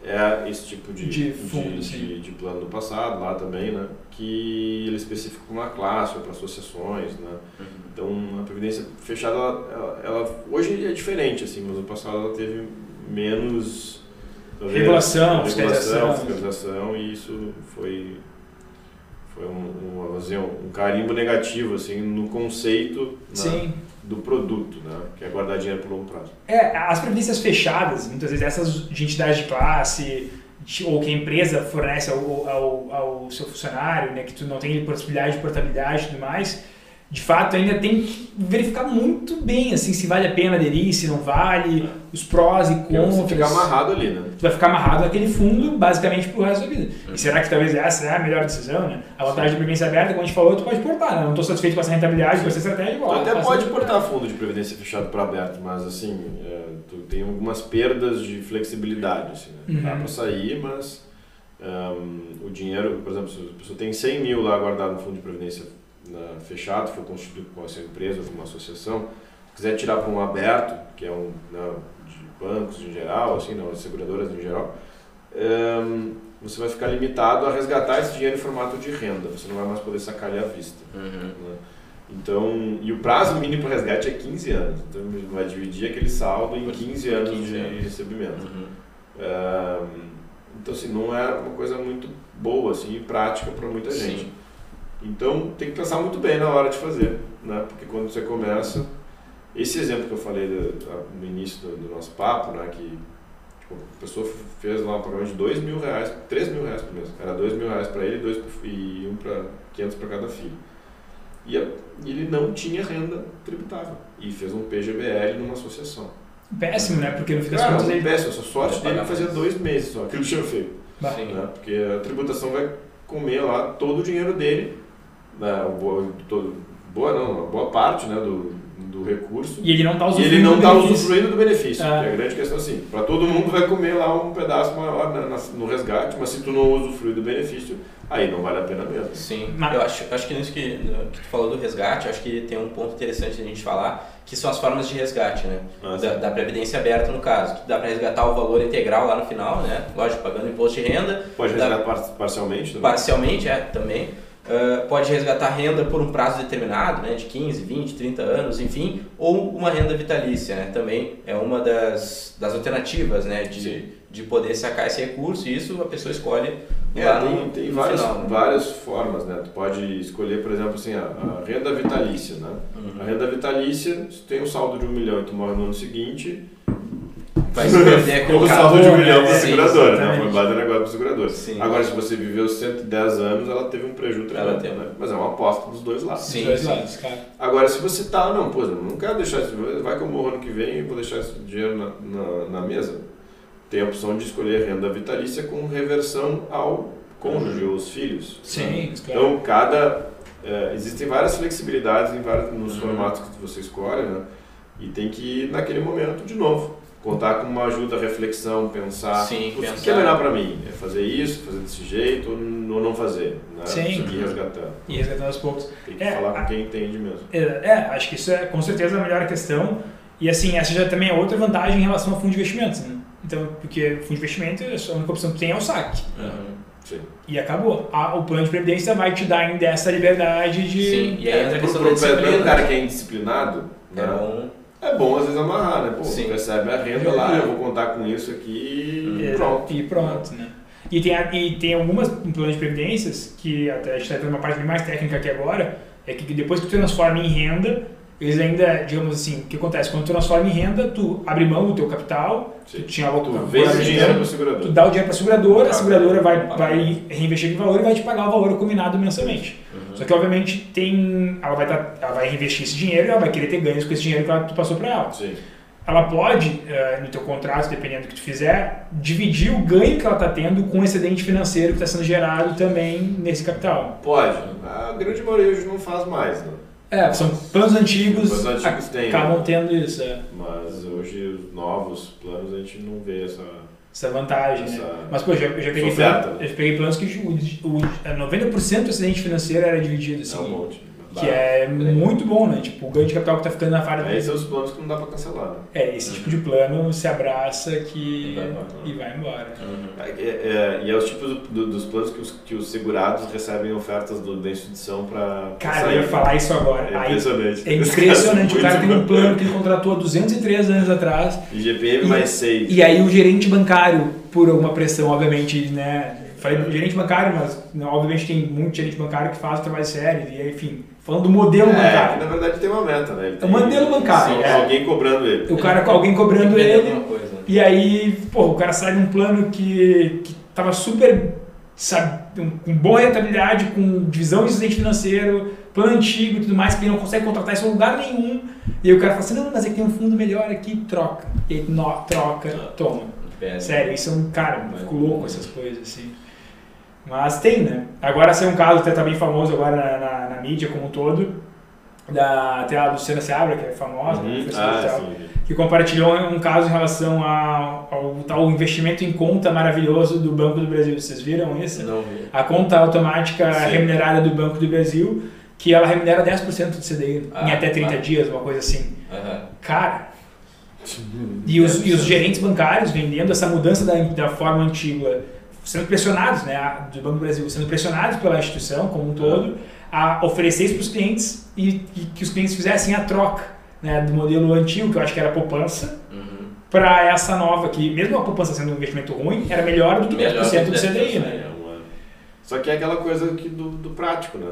é esse tipo de, de, fundo, de, de, de, plano do passado lá também, né? Que ele é específico para uma classe ou para associações, né? Uhum. Então a previdência fechada, ela, ela, ela, hoje é diferente assim, mas no passado ela teve menos regulação, regulação, fiscalização e isso foi foi um, um, assim, um carimbo negativo assim no conceito né? Sim do produto, né? que é guardar dinheiro por longo prazo. É, as previdências fechadas, muitas vezes essas de entidades de classe, ou que a empresa fornece ao, ao, ao seu funcionário, né, que tu não tem possibilidade de portabilidade e tudo mais, de fato ainda tem que verificar muito bem assim se vale a pena aderir, se não vale, os prós e contras. Você ficar amarrado ali, né? Tu vai ficar amarrado naquele fundo basicamente pro resto da vida. E será que talvez essa é a melhor decisão, né? A vantagem da previdência aberta, como a gente falou, tu pode portar, né? Não estou satisfeito com essa rentabilidade, com essa estratégia, igual. Tu até pode portar fundo de previdência fechado para aberto, mas assim, é, tu tem algumas perdas de flexibilidade, assim, né? Uhum. Dá para sair, mas um, o dinheiro, por exemplo, se a pessoa tem 100 mil lá guardado no fundo de previdência na, fechado, for constituído com a sua empresa ou com uma associação, quiser tirar para um aberto, que é um né, de bancos em geral, assim, não, seguradoras em geral, um, você vai ficar limitado a resgatar esse dinheiro em formato de renda, você não vai mais poder sacar ele à vista. Uhum. Né? Então, e o prazo mínimo para resgate é 15 anos, então vai dividir aquele saldo em 15 anos 15 de anos. recebimento. Uhum. Um, então, assim, não é uma coisa muito boa, assim, e prática para muita gente. Sim. Então tem que pensar muito bem na hora de fazer, né? Porque quando você começa, esse exemplo que eu falei no início do, do nosso papo, né? Que tipo, a pessoa fez lá um programa de dois mil reais, três mil reais por mês. Era dois mil reais para ele dois, e um para 500 para cada filho. E ele não tinha renda tributável e fez um PGBL numa associação. Péssimo, né? Porque no fim das contas ele... Péssimo, a sorte dele fazia dois meses só, aquilo tinha feito. Né? Porque a tributação vai comer lá todo o dinheiro dele né, boa, todo, boa não, boa parte né, do, do recurso. E ele não está usufruindo, ele não tá usufruindo do benefício. É. é a grande questão assim. Para todo mundo vai comer lá um pedaço maior na, na, no resgate, mas se tu não usufrui do benefício, aí não vale a pena mesmo. Sim, mas... eu acho, acho que nisso que, que tu falou do resgate, acho que tem um ponto interessante a gente falar, que são as formas de resgate, né? Ah, da, da, previdência aberta, no caso. Que dá para resgatar o valor integral lá no final, né? Lógico, pagando imposto de renda. Pode resgatar dá... parcialmente também? Parcialmente, é, também Uh, pode resgatar renda por um prazo determinado, né, de 15, 20, 30 anos, enfim, ou uma renda vitalícia, né, também é uma das, das alternativas, né, de, de poder sacar esse recurso e isso a pessoa escolhe é, lá tem, no, tem no várias, final, né? várias formas, né, tu pode escolher, por exemplo, assim, a, a renda vitalícia, né, uhum. a renda vitalícia, se tem um saldo de um milhão e tu morre no ano seguinte, vai se perder com o saldo de um milhão para a seguradora, né? Foi base negócio para a seguradora. Sim. Agora, se você viveu 110 anos, ela teve um prejuízo tremendo, né? Mas é uma aposta dos dois lados. Sim, dois lados, cara. Agora, se você tá, não, pô, não quero deixar isso, vai que eu morro ano que vem e vou deixar esse dinheiro na, na, na mesa. Tem a opção de escolher renda vitalícia com reversão ao cônjuge ou os filhos. Sim, claro. Então, cada... É, existem várias flexibilidades em vários, nos uhum. formatos que você escolhe, né? E tem que ir naquele momento de novo contar com uma ajuda, reflexão, pensar Sim, o que é melhor para mim, é fazer isso, fazer desse jeito ou não fazer, né? Sim. Seguir resgatando. E resgatando aos poucos. Tem que é, falar com quem entende mesmo. É, é, acho que isso é com certeza a melhor questão E assim, essa já também é outra vantagem em relação ao fundo de investimentos, né? Então, porque fundo de investimento, a única opção que tem é o saque. Uhum. Sim. E acabou. A- o plano de previdência vai te dar ainda essa liberdade de. Sim, e aí entra a questão pro, da pro, pro disciplina. cara que é indisciplinado, É né? É bom às vezes amarrar, né? Pô, Sim. recebe a renda lá, eu vou contar com isso aqui e É, pronto. E pronto, né? E tem, e tem algumas planos de previdências, que até a gente está fazendo uma parte bem mais técnica aqui agora, é que depois que tu transforma em renda, eles ainda, digamos assim, o que acontece? Quando tu transforma em renda, tu abre mão do teu capital, Sim. tu tinha Tu o dinheiro pro segurador. tu dá o dinheiro para a seguradora, a seguradora vai, vai reinvestir aquele valor e vai te pagar o valor combinado mensalmente. Uhum. Só que, obviamente, tem, ela, vai tá- ela vai reinvestir esse dinheiro e ela vai querer ter ganhos com esse dinheiro que ela- tu passou para ela. Sim. Ela pode, eh, no teu contrato, dependendo do que tu fizer, dividir o ganho que ela está tendo com o excedente financeiro que está sendo gerado também nesse capital. Pode. A grande maioria hoje não faz mais, né? É, são planos antigos, Planos antigos a- têm, acabam né? tendo isso, é, Mas hoje os novos planos a gente não vê essa. essa vantagem. né? essa... Mas, pô, eu já, eu já peguei, oferta, plan- né? eu peguei planos que o, o, é, 90% do excedente financeiro era dividido, É assim, um monte. Que é muito bom, né? Tipo, o ganho de capital que tá ficando na faixa Aí são os planos que não dá pra cancelar, né? É, esse tipo de plano se abraça que... E vai embora. e embora. Uhum. É, é, e é os tipos do- do- dos planos que os, que os segurados recebem ofertas do, da instituição pra. Cara, sair. eu ia falar isso agora. É Aí, impressionante. É impressionante. O cara tem um plano que ele contratou há 203 anos atrás. IGPM E- mais 6. E aí o gerente bancário, por alguma pressão, obviamente, né? Falei do gerente bancário, mas né, obviamente tem muito gerente bancário que faz o trabalho sério. E aí, enfim, falando do modelo É, que bancário. na verdade tem uma meta, né? Ele É tem o modelo bancário, sim, é. Alguém cobrando ele. O cara com alguém cobrando que ele. coisa. E aí, pô, o cara sai de um plano que, que tava super, sabe, com boa rentabilidade, com divisão de excedente financeiro, plano antigo e tudo mais, que ele não consegue contratar isso em lugar nenhum. E aí o cara fala assim, não, mas é que tem um fundo melhor aqui, troca. E aí, nó, troca, toma. Pede. Sério, isso é um cara, eu fico louco com essas coisas, assim. Mas tem, né? Agora saiu um caso até tá bem famoso agora na, na, na mídia como um todo, da, até a Luciana Seabra, que é famosa, Uhum. professora Ah, sim. que compartilhou um caso em relação ao, ao tal investimento em conta maravilhoso do Banco do Brasil. Vocês viram isso? Não vi. A conta automática Sim. remunerada do Banco do Brasil, que ela remunera 10% do CDI em Ah, até 30 ah. dias, uma coisa assim. Aham. Cara, e os, e os gerentes bancários vendendo essa mudança da, da forma antiga, sendo pressionados, né, do Banco do Brasil, sendo pressionados pela instituição como um todo, a oferecer isso para os clientes e, e que os clientes fizessem a troca né, do modelo antigo, que eu acho que era poupança, Uhum. para essa nova, que mesmo a poupança sendo um investimento ruim, era melhor do que Melhor 10% do CDI, 10%, né? É Só que é aquela coisa que do, do prático, né?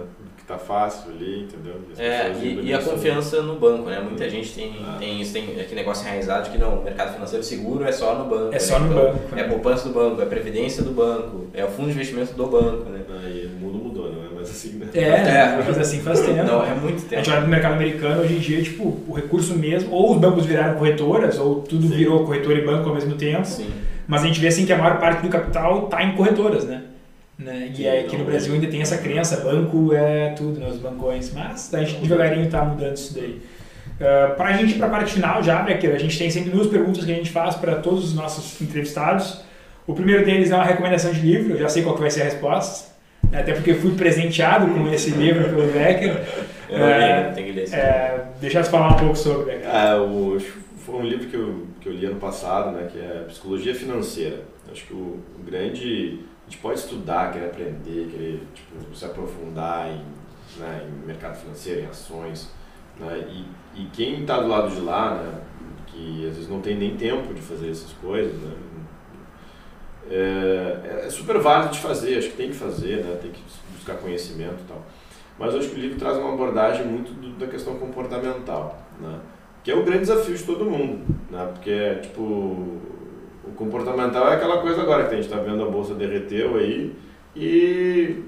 Tá fácil ali, entendeu? As É, e, e a nisso. confiança no banco, né? Muita gente tem, Ah. tem isso, tem aquele negócio enraizado de que não, o mercado financeiro seguro é só no banco. É só né? no Então, banco, né? É poupança do banco, é previdência do banco, é o fundo de investimento do banco, né? Aí o mundo mudou, não é mais assim, né? É, É. mas assim faz tempo. Não, é muito A tempo. gente olha pro mercado americano, hoje em dia, tipo, o recurso mesmo, ou os bancos viraram corretoras, ou tudo Sim. virou corretora e banco ao mesmo tempo, Sim. mas a gente vê assim que a maior parte do capital está em corretoras, né? Né? E aí aqui no Brasil é. ainda tem essa crença, banco é tudo, né? Os bancões, mas a gente devagarinho está mudando isso daí. Uh, para a gente ir para a parte final já, Becker, a gente tem sempre duas perguntas que a gente faz para todos os nossos entrevistados. O primeiro deles é uma recomendação de livro, eu já sei qual que vai ser a resposta, até porque fui presenteado com esse livro pelo Becker. Eu É, li, tem que ler esse É, deixa eu falar um pouco sobre, Becker. É, o, foi um livro que eu, que eu li ano passado, né, que é Psicologia Financeira. Acho que o, o grande... A gente pode estudar, querer aprender, querer tipo, se aprofundar em, né, em mercado financeiro, em ações. Né, e, e quem está do lado de lá, né, que às vezes não tem nem tempo de fazer essas coisas, né, é, é super válido de fazer, acho que tem que fazer, né, tem que buscar conhecimento e tal. Mas eu acho que o livro traz uma abordagem muito do- da questão comportamental, né? Que é o grande desafio de todo mundo, né? Porque, tipo, o comportamental é aquela coisa agora que a gente está vendo a bolsa derreteu aí e,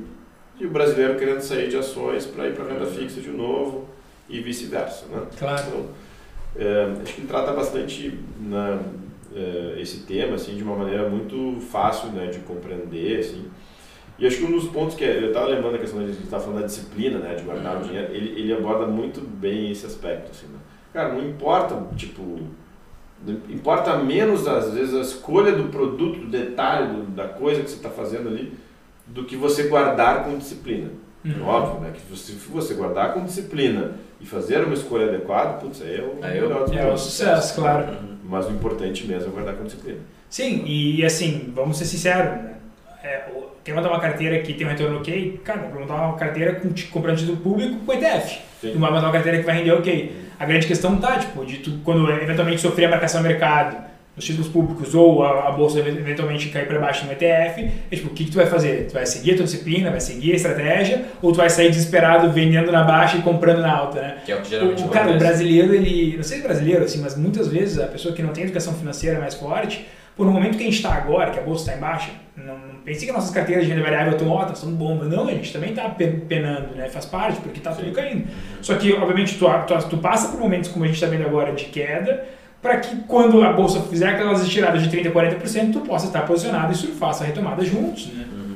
e o brasileiro querendo sair de ações para ir para renda fixa de novo e vice-versa, né? Claro. Então, é, acho que ele trata bastante né, é, esse tema assim de uma maneira muito fácil né, de compreender assim. E acho que um dos pontos que eu estava lembrando da questão de a gente estava falando da disciplina, né, de guardar o dinheiro, ele, ele aborda muito bem esse aspecto assim. Né? Cara, não importa tipo importa menos às vezes a escolha do produto, do detalhe, do, da coisa que você está fazendo ali, do que você guardar com disciplina. É óbvio, né? Que se você guardar com disciplina e fazer uma escolha adequada, putz, aí é o Aí eu- melhor dos É o sucesso, claro. Uhum. Mas o importante mesmo é guardar com disciplina. Sim, e assim, vamos ser sinceros, né? É, quer montar uma carteira que tem um retorno ok, cara, vai montar uma carteira com, comprando título público com ETF. Sim. Montar uma carteira que vai render ok. A grande questão tá, tipo, de tu, quando eventualmente sofrer a marcação do mercado nos títulos públicos ou a, a bolsa eventualmente cair para baixo no ETF, é tipo, o que, que tu vai fazer? Tu vai seguir a tua disciplina, vai seguir a estratégia, ou tu vai sair desesperado vendendo na baixa e comprando na alta, né? Que é o que geralmente O, cara, o brasileiro, ele. Não sei se brasileiro, assim, mas muitas vezes a pessoa que não tem educação financeira mais forte, por no momento que a gente está agora, que a bolsa está em baixa, não, não pense que nossas carteiras de renda variável estão ótimas, estão bomba. Não, a gente também está penando, né? Faz parte, porque está tudo caindo. Só que, obviamente, tu, tu, tu passa por momentos como a gente está vendo agora de queda, para que quando a bolsa fizer aquelas estiradas de 30%, 40%, tu possa estar posicionado e surfar essa retomada juntos, né? Uhum.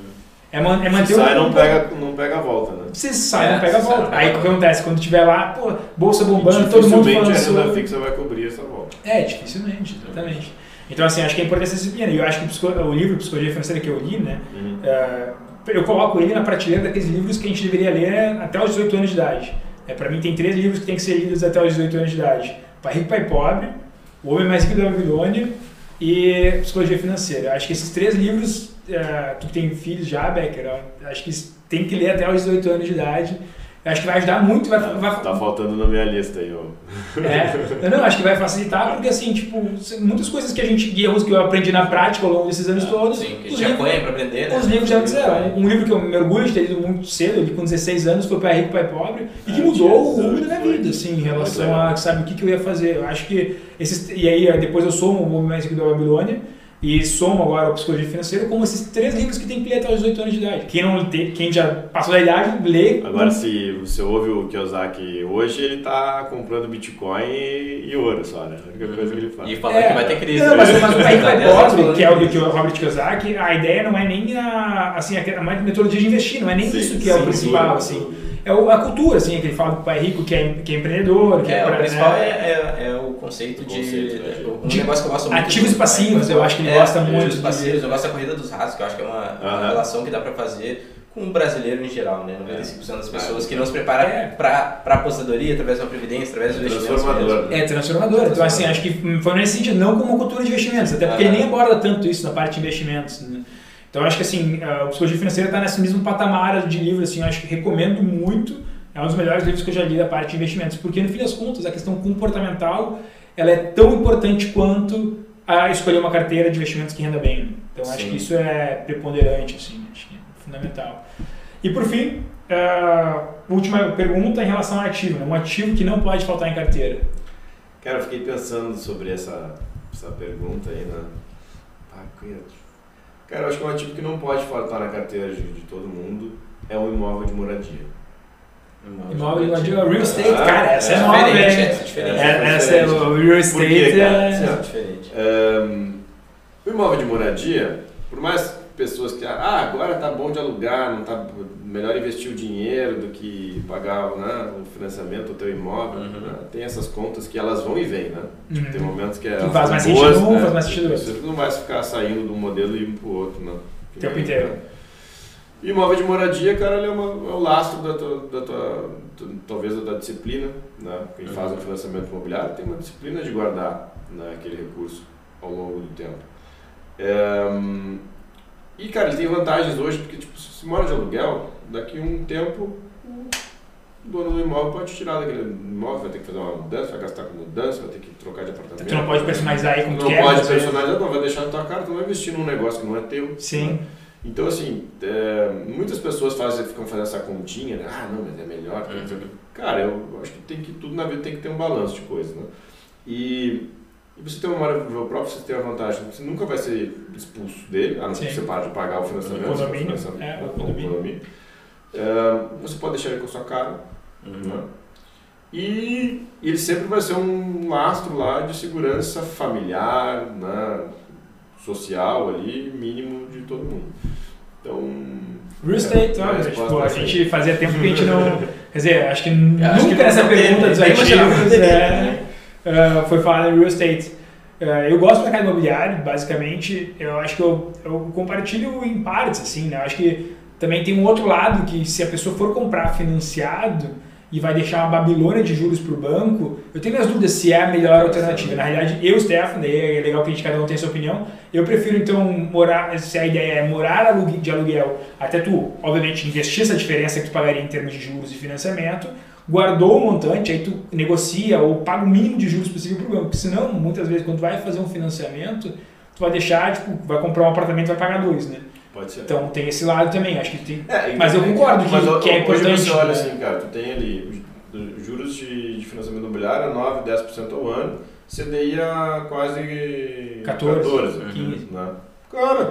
É, man, é manter Se sai, o- não pega, não pega a volta, né? Se sai, É, não pega a sai, volta. não Aí o que acontece? Quando tiver lá, pô, bolsa bombando, todo mundo dificilmente falando a renda fixa vai cobrir essa volta. É, dificilmente, exatamente. Então, assim, acho que é importante essa disciplina. E eu acho que o, livro Psicologia Financeira que eu li, né, Uhum. é, eu coloco ele na prateleira daqueles livros que a gente deveria ler até os 18 anos de idade. É, para mim, tem três livros que tem que ser lidos até os 18 anos de idade. Pai Rico, Pai Pobre, O Homem Mais Rico da Babilônia e Psicologia Financeira. Acho que esses três livros, é, tu que tem filhos já, Becker, acho que tem que ler até os 18 anos de idade. Eu Acho que vai ajudar muito, vai, vai, Tá faltando na minha lista aí, ó. é, não, não, acho que vai facilitar porque assim, tipo, muitas coisas que a gente, erros que eu aprendi na prática ao longo desses anos todos, Sim, que a gente livros, apanha pra aprender, né? os livros já disseram. Vai. Um livro que eu me orgulho de ter lido muito cedo, eu li com 16 anos, foi Pai Rico, Pai Pobre, e que Ah, mudou o rumo da minha 18, vida, assim, em relação a, sabe, o que, que eu ia fazer. Eu acho que esses, e aí depois eu somo o Homem Mais Rico da Babilônia, e somo agora o Psicologia Financeira como esses três livros que tem que ler até os 18 anos de idade. Quem não tem, quem já passou da idade, lê. Agora, se você ouve o Kiyosaki hoje, ele tá comprando Bitcoin e, e ouro só, né? A única coisa que ele faz. E falando que vai ter crise. Não, mas, mas o falando que é o do de que o Robert Kiyosaki, a ideia não é nem a, assim, a, a metodologia de investir, não é nem Sim, isso que é o principal, sim. assim. É o- a cultura, assim, que ele fala do pai rico, que é, que é empreendedor, que é, É, o pra- principal né, é, é, é o conceito O de. conceito, né, de- um de negócio que eu gosto muito. ativos de- passivos, eu acho que ele é, gosta muito Ativos de- passivos, eu gosto da corrida dos ratos, que eu acho que é uma, uma relação que dá pra fazer com o brasileiro em geral, né? 95% das pessoas É. que não se preparam É. pra, pra aposentadoria, através da previdência, através dos investimentos. Transformador. mesmo. É transformador. Então, assim, acho que foi nesse sentido, não como uma cultura de investimentos, até porque Ah. ele nem aborda tanto isso na parte de investimentos. né? Então, acho que, assim, a Psicologia Financeira está nesse mesmo patamar de livro, assim, eu acho que recomendo muito. É um dos melhores livros que eu já li da parte de investimentos, porque, no fim das contas, a questão comportamental ela é tão importante quanto a escolher uma carteira de investimentos que renda bem. Então, acho Sim. que isso é preponderante, assim, acho que é fundamental. E, por fim, a última pergunta em relação ao ativo, né? um ativo que não pode faltar em carteira. Cara, eu fiquei pensando sobre essa, essa pergunta aí, né? Ah, Cara, eu acho que um ativo que não pode faltar na carteira de, de todo mundo é um imóvel de moradia. Imóvel de moradia, real estate, Ah, cara, essa é, é nova, diferente, hein? essa é diferente. É, essa é o real estate. quê, cara? é- Essa é diferente. Ahn, o imóvel de moradia, por mais pessoas que ah, agora tá bom de alugar, não tá melhor investir o dinheiro do que pagar né, o financiamento do teu imóvel, Uhum. né? tem essas contas que elas vão e vêm, né? Uhum. Tem momentos que, Que elas faz mais boas, sentido um, né? faz mais sentido outro. Você não vai ficar saindo de um modelo e indo pro outro, não. O tempo inteiro. E imóvel de moradia, cara, ele é, uma, é o lastro da tua, da tua, tu- talvez da disciplina, né? Quem faz um financiamento imobiliário tem uma disciplina de guardar né, aquele recurso ao longo do tempo. É, e, cara, ele tem vantagens hoje, porque, tipo, se você mora de aluguel, daqui um tempo o dono do imóvel pode tirar daquele imóvel, vai ter que fazer uma mudança, vai gastar com mudança, vai ter que trocar de apartamento. Tu não pode personalizar aí como tu Não quer. pode mas- personalizar, não, vai deixar na tua cara, tu não vai investir num negócio que não é teu. Sim. né? Então, assim, é, muitas pessoas fazem, ficam fazendo essa continha, né? Ah, não, mas é melhor. não quê. Cara, eu acho que tem que tudo na vida tem que ter um balanço de coisas, né? E, e você tem uma imóvel próprio, você tem a vantagem, você nunca vai ser expulso dele, a não ser que você pare de pagar o financiamento. O condomínio, é, o condomínio. É, você pode deixar ele com a sua cara, Uhum. né? E ele sempre vai ser um lastro lá de segurança familiar, né, social ali, mínimo de todo mundo. Então. Real estate, é, a tipo, a é aí. gente fazia tempo que a gente não. Quer dizer, acho que acho nunca que nessa pergunta dos imaginava que ativos é, né? é, foi falado em real estate. É, eu gosto do mercado imobiliário, basicamente. Eu acho que eu, eu compartilho em partes, assim, né? Eu acho que também tem um outro lado que se a pessoa for comprar financiado e vai deixar uma babilônia de juros para o banco, eu tenho minhas dúvidas se é a melhor alternativa. Na realidade, eu, Stefan, daí é legal que a gente cada um tenha sua opinião, eu prefiro então morar, se a ideia é morar de aluguel, até tu, obviamente, investir essa diferença que tu pagaria em termos de juros e financiamento, guardou o montante, aí tu negocia ou paga o mínimo de juros possível para o banco, porque senão, muitas vezes, quando tu vai fazer um financiamento, tu vai deixar, tipo, vai comprar um apartamento e vai pagar dois, né? Pode ser. Então tem esse lado também, acho que tem. É, mas eu concordo que, mas, que é importante. Você olha né? assim, cara, tu tem ali juros de, de financiamento imobiliário a 9, 10% ao ano, CDI a quase 14, 14 15. Né? Cara,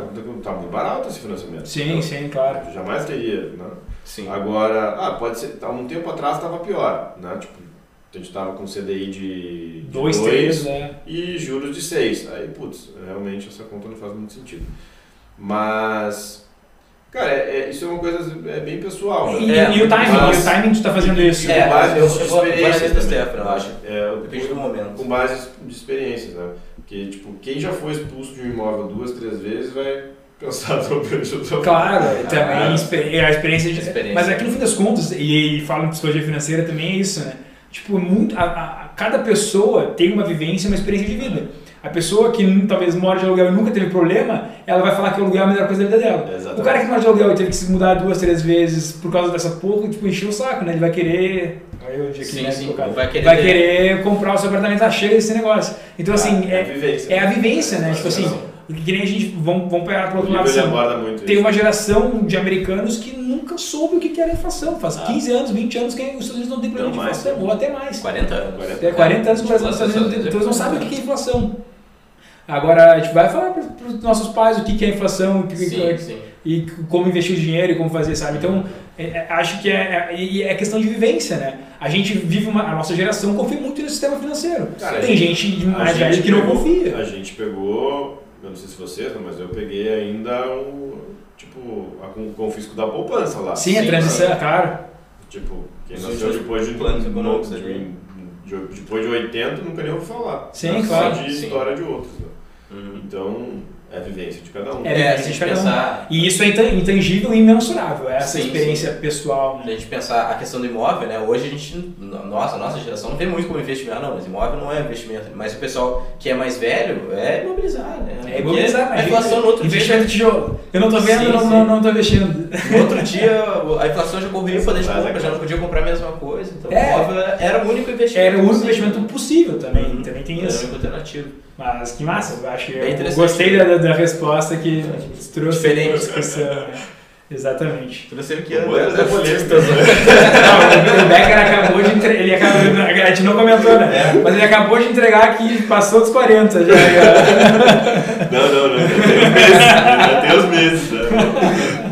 tá muito barato esse financiamento. Sim, Então, sim, claro. Jamais teria, né? Sim. Agora, ah, pode ser, há um tempo atrás estava pior, né? Tipo, a gente estava com CDI de 2, dois 3, né? e juros de 6. Aí, putz, realmente essa conta não faz muito sentido. Mas, cara, é, é- isso é uma coisa é bem pessoal. né? E, É, e o timing, mas- e o timing tu tá fazendo isso. É, com base eu, de eu experiências também. Stefano, eu acho. É, Depende do momento. com base de experiências, né? Porque, tipo, quem já foi expulso de um imóvel duas, três vezes vai pensar sobre o Claro, e também Ah. experi- a experiência de. Experiência. Mas aqui no fim das contas, e, e falando de psicologia financeira também é isso, né? Tipo, muito, a, a- cada pessoa tem uma vivência, uma experiência de vida. A pessoa que talvez mora de aluguel e nunca teve problema, ela vai falar que o aluguel é a melhor coisa da vida dela. Exatamente. O cara que mora de aluguel e teve que se mudar duas, três vezes por causa dessa porra, tipo, encheu o saco, né? Ele vai querer. Aí eu aqui, Sim, né, sim, vai querer vai querer comprar o seu apartamento, ah, chega desse negócio. Então, assim, é a é, vivência. é a vivência, né? Tipo assim, que nem a gente. Vamos, vamos pegar pro O outro lado. assim, tem isso. uma geração de americanos que nunca soube o que era inflação. Faz 15 anos, 20 anos que os Estados Unidos não tem problema de Não mais, inflação, né? ou até mais. 40 anos. 40 É 40 anos que os Estados Unidos não então eles não sabem o que é inflação. Agora, a gente vai falar para os nossos pais o que é inflação o que- Sim, sim. e como investir o dinheiro e como fazer, sabe? Então, é- é- acho que é, é, e é questão de vivência, né? A gente vive uma, a nossa geração confia muito no sistema financeiro. Cara, a Tem gente- gente, de A mais gente velha que não pegou- confia. A gente pegou, eu não sei se vocês, né, mas eu peguei ainda o, tipo, a, com o confisco da poupança lá. Sim, a Sim, transição, sim. é claro. Tipo, quem nasceu depois de, planos econômicos de, ali. de, depois de 80 nunca nem ouviu falar. Sim, claro. de Sim. história de outros. né? Uhum. Então, é a vivência de cada um. É, É, a se a gente cada um. pensar, E isso é intan- intangível e imensurável, é essa Sim, experiência pessoal. se Né? a gente pensar a questão do imóvel, né? Hoje a gente, nossa, nossa geração não vê muito como investimento, ah, não, mas imóvel não é investimento. Mas o pessoal que é mais velho é imobilizar, né? É imobilizar, a inflação no outro Investimento dia. de tijolo. Eu não tô vendo, Sim, não, sim. não, não tô investindo. No outro dia a inflação já corria o poder de compra, é já não podia comprar a mesma coisa. Então É. o imóvel era o único investimento. Era o único possível. investimento possível também, Uhum. também tem Era o isso. único alternativo. Mas que massa, eu acho eu gostei da, da resposta que trouxe Diferente. a discussão. né? Exatamente. O que é. depolistas, né? Não, o Becker acabou de entregar, ele acabou, a gente não comentou, né? Mas ele acabou de entregar que passou dos 40 já. Não, não, não. Já tem os meses. Já tem os meses. Né?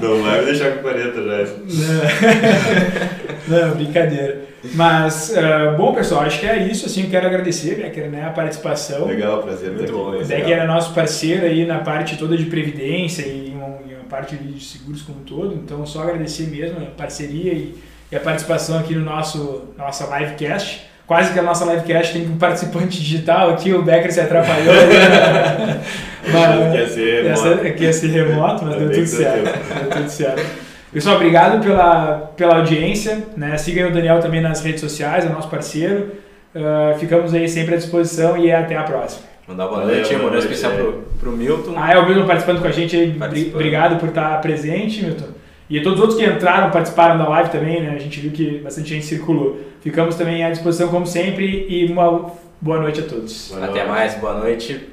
Não vai me deixar com 40 já. Não, brincadeira. Mas, ah, bom, pessoal, acho que é isso. Assim, quero agradecer, Becker, né, a participação. Legal, prazer Muito bom. O Becker era nosso parceiro aí na parte toda de previdência e uma, parte de seguros como um todo. Então, só agradecer mesmo a parceria e, e a participação aqui no nosso nossa livecast. Quase que a nossa livecast tem um participante digital aqui, o Becker se atrapalhou. né? Achando que ia ser remoto. que ia ser remoto, mas deu tudo certo. Deu tudo certo. Pessoal, obrigado pela, pela audiência. Né? Sigam o Daniel também nas redes sociais, é nosso parceiro. Ah, ficamos aí sempre à disposição e até a próxima. Mandar uma Valeu, noite, boa noite especial pro, pro Milton. Ah, é o Milton participando com a gente. Obrigado por estar presente, Milton. E a todos os outros que entraram, participaram da live também, né? A gente viu que bastante gente circulou. Ficamos também à disposição como sempre e uma boa noite a todos. Boa Até noite. mais, boa noite.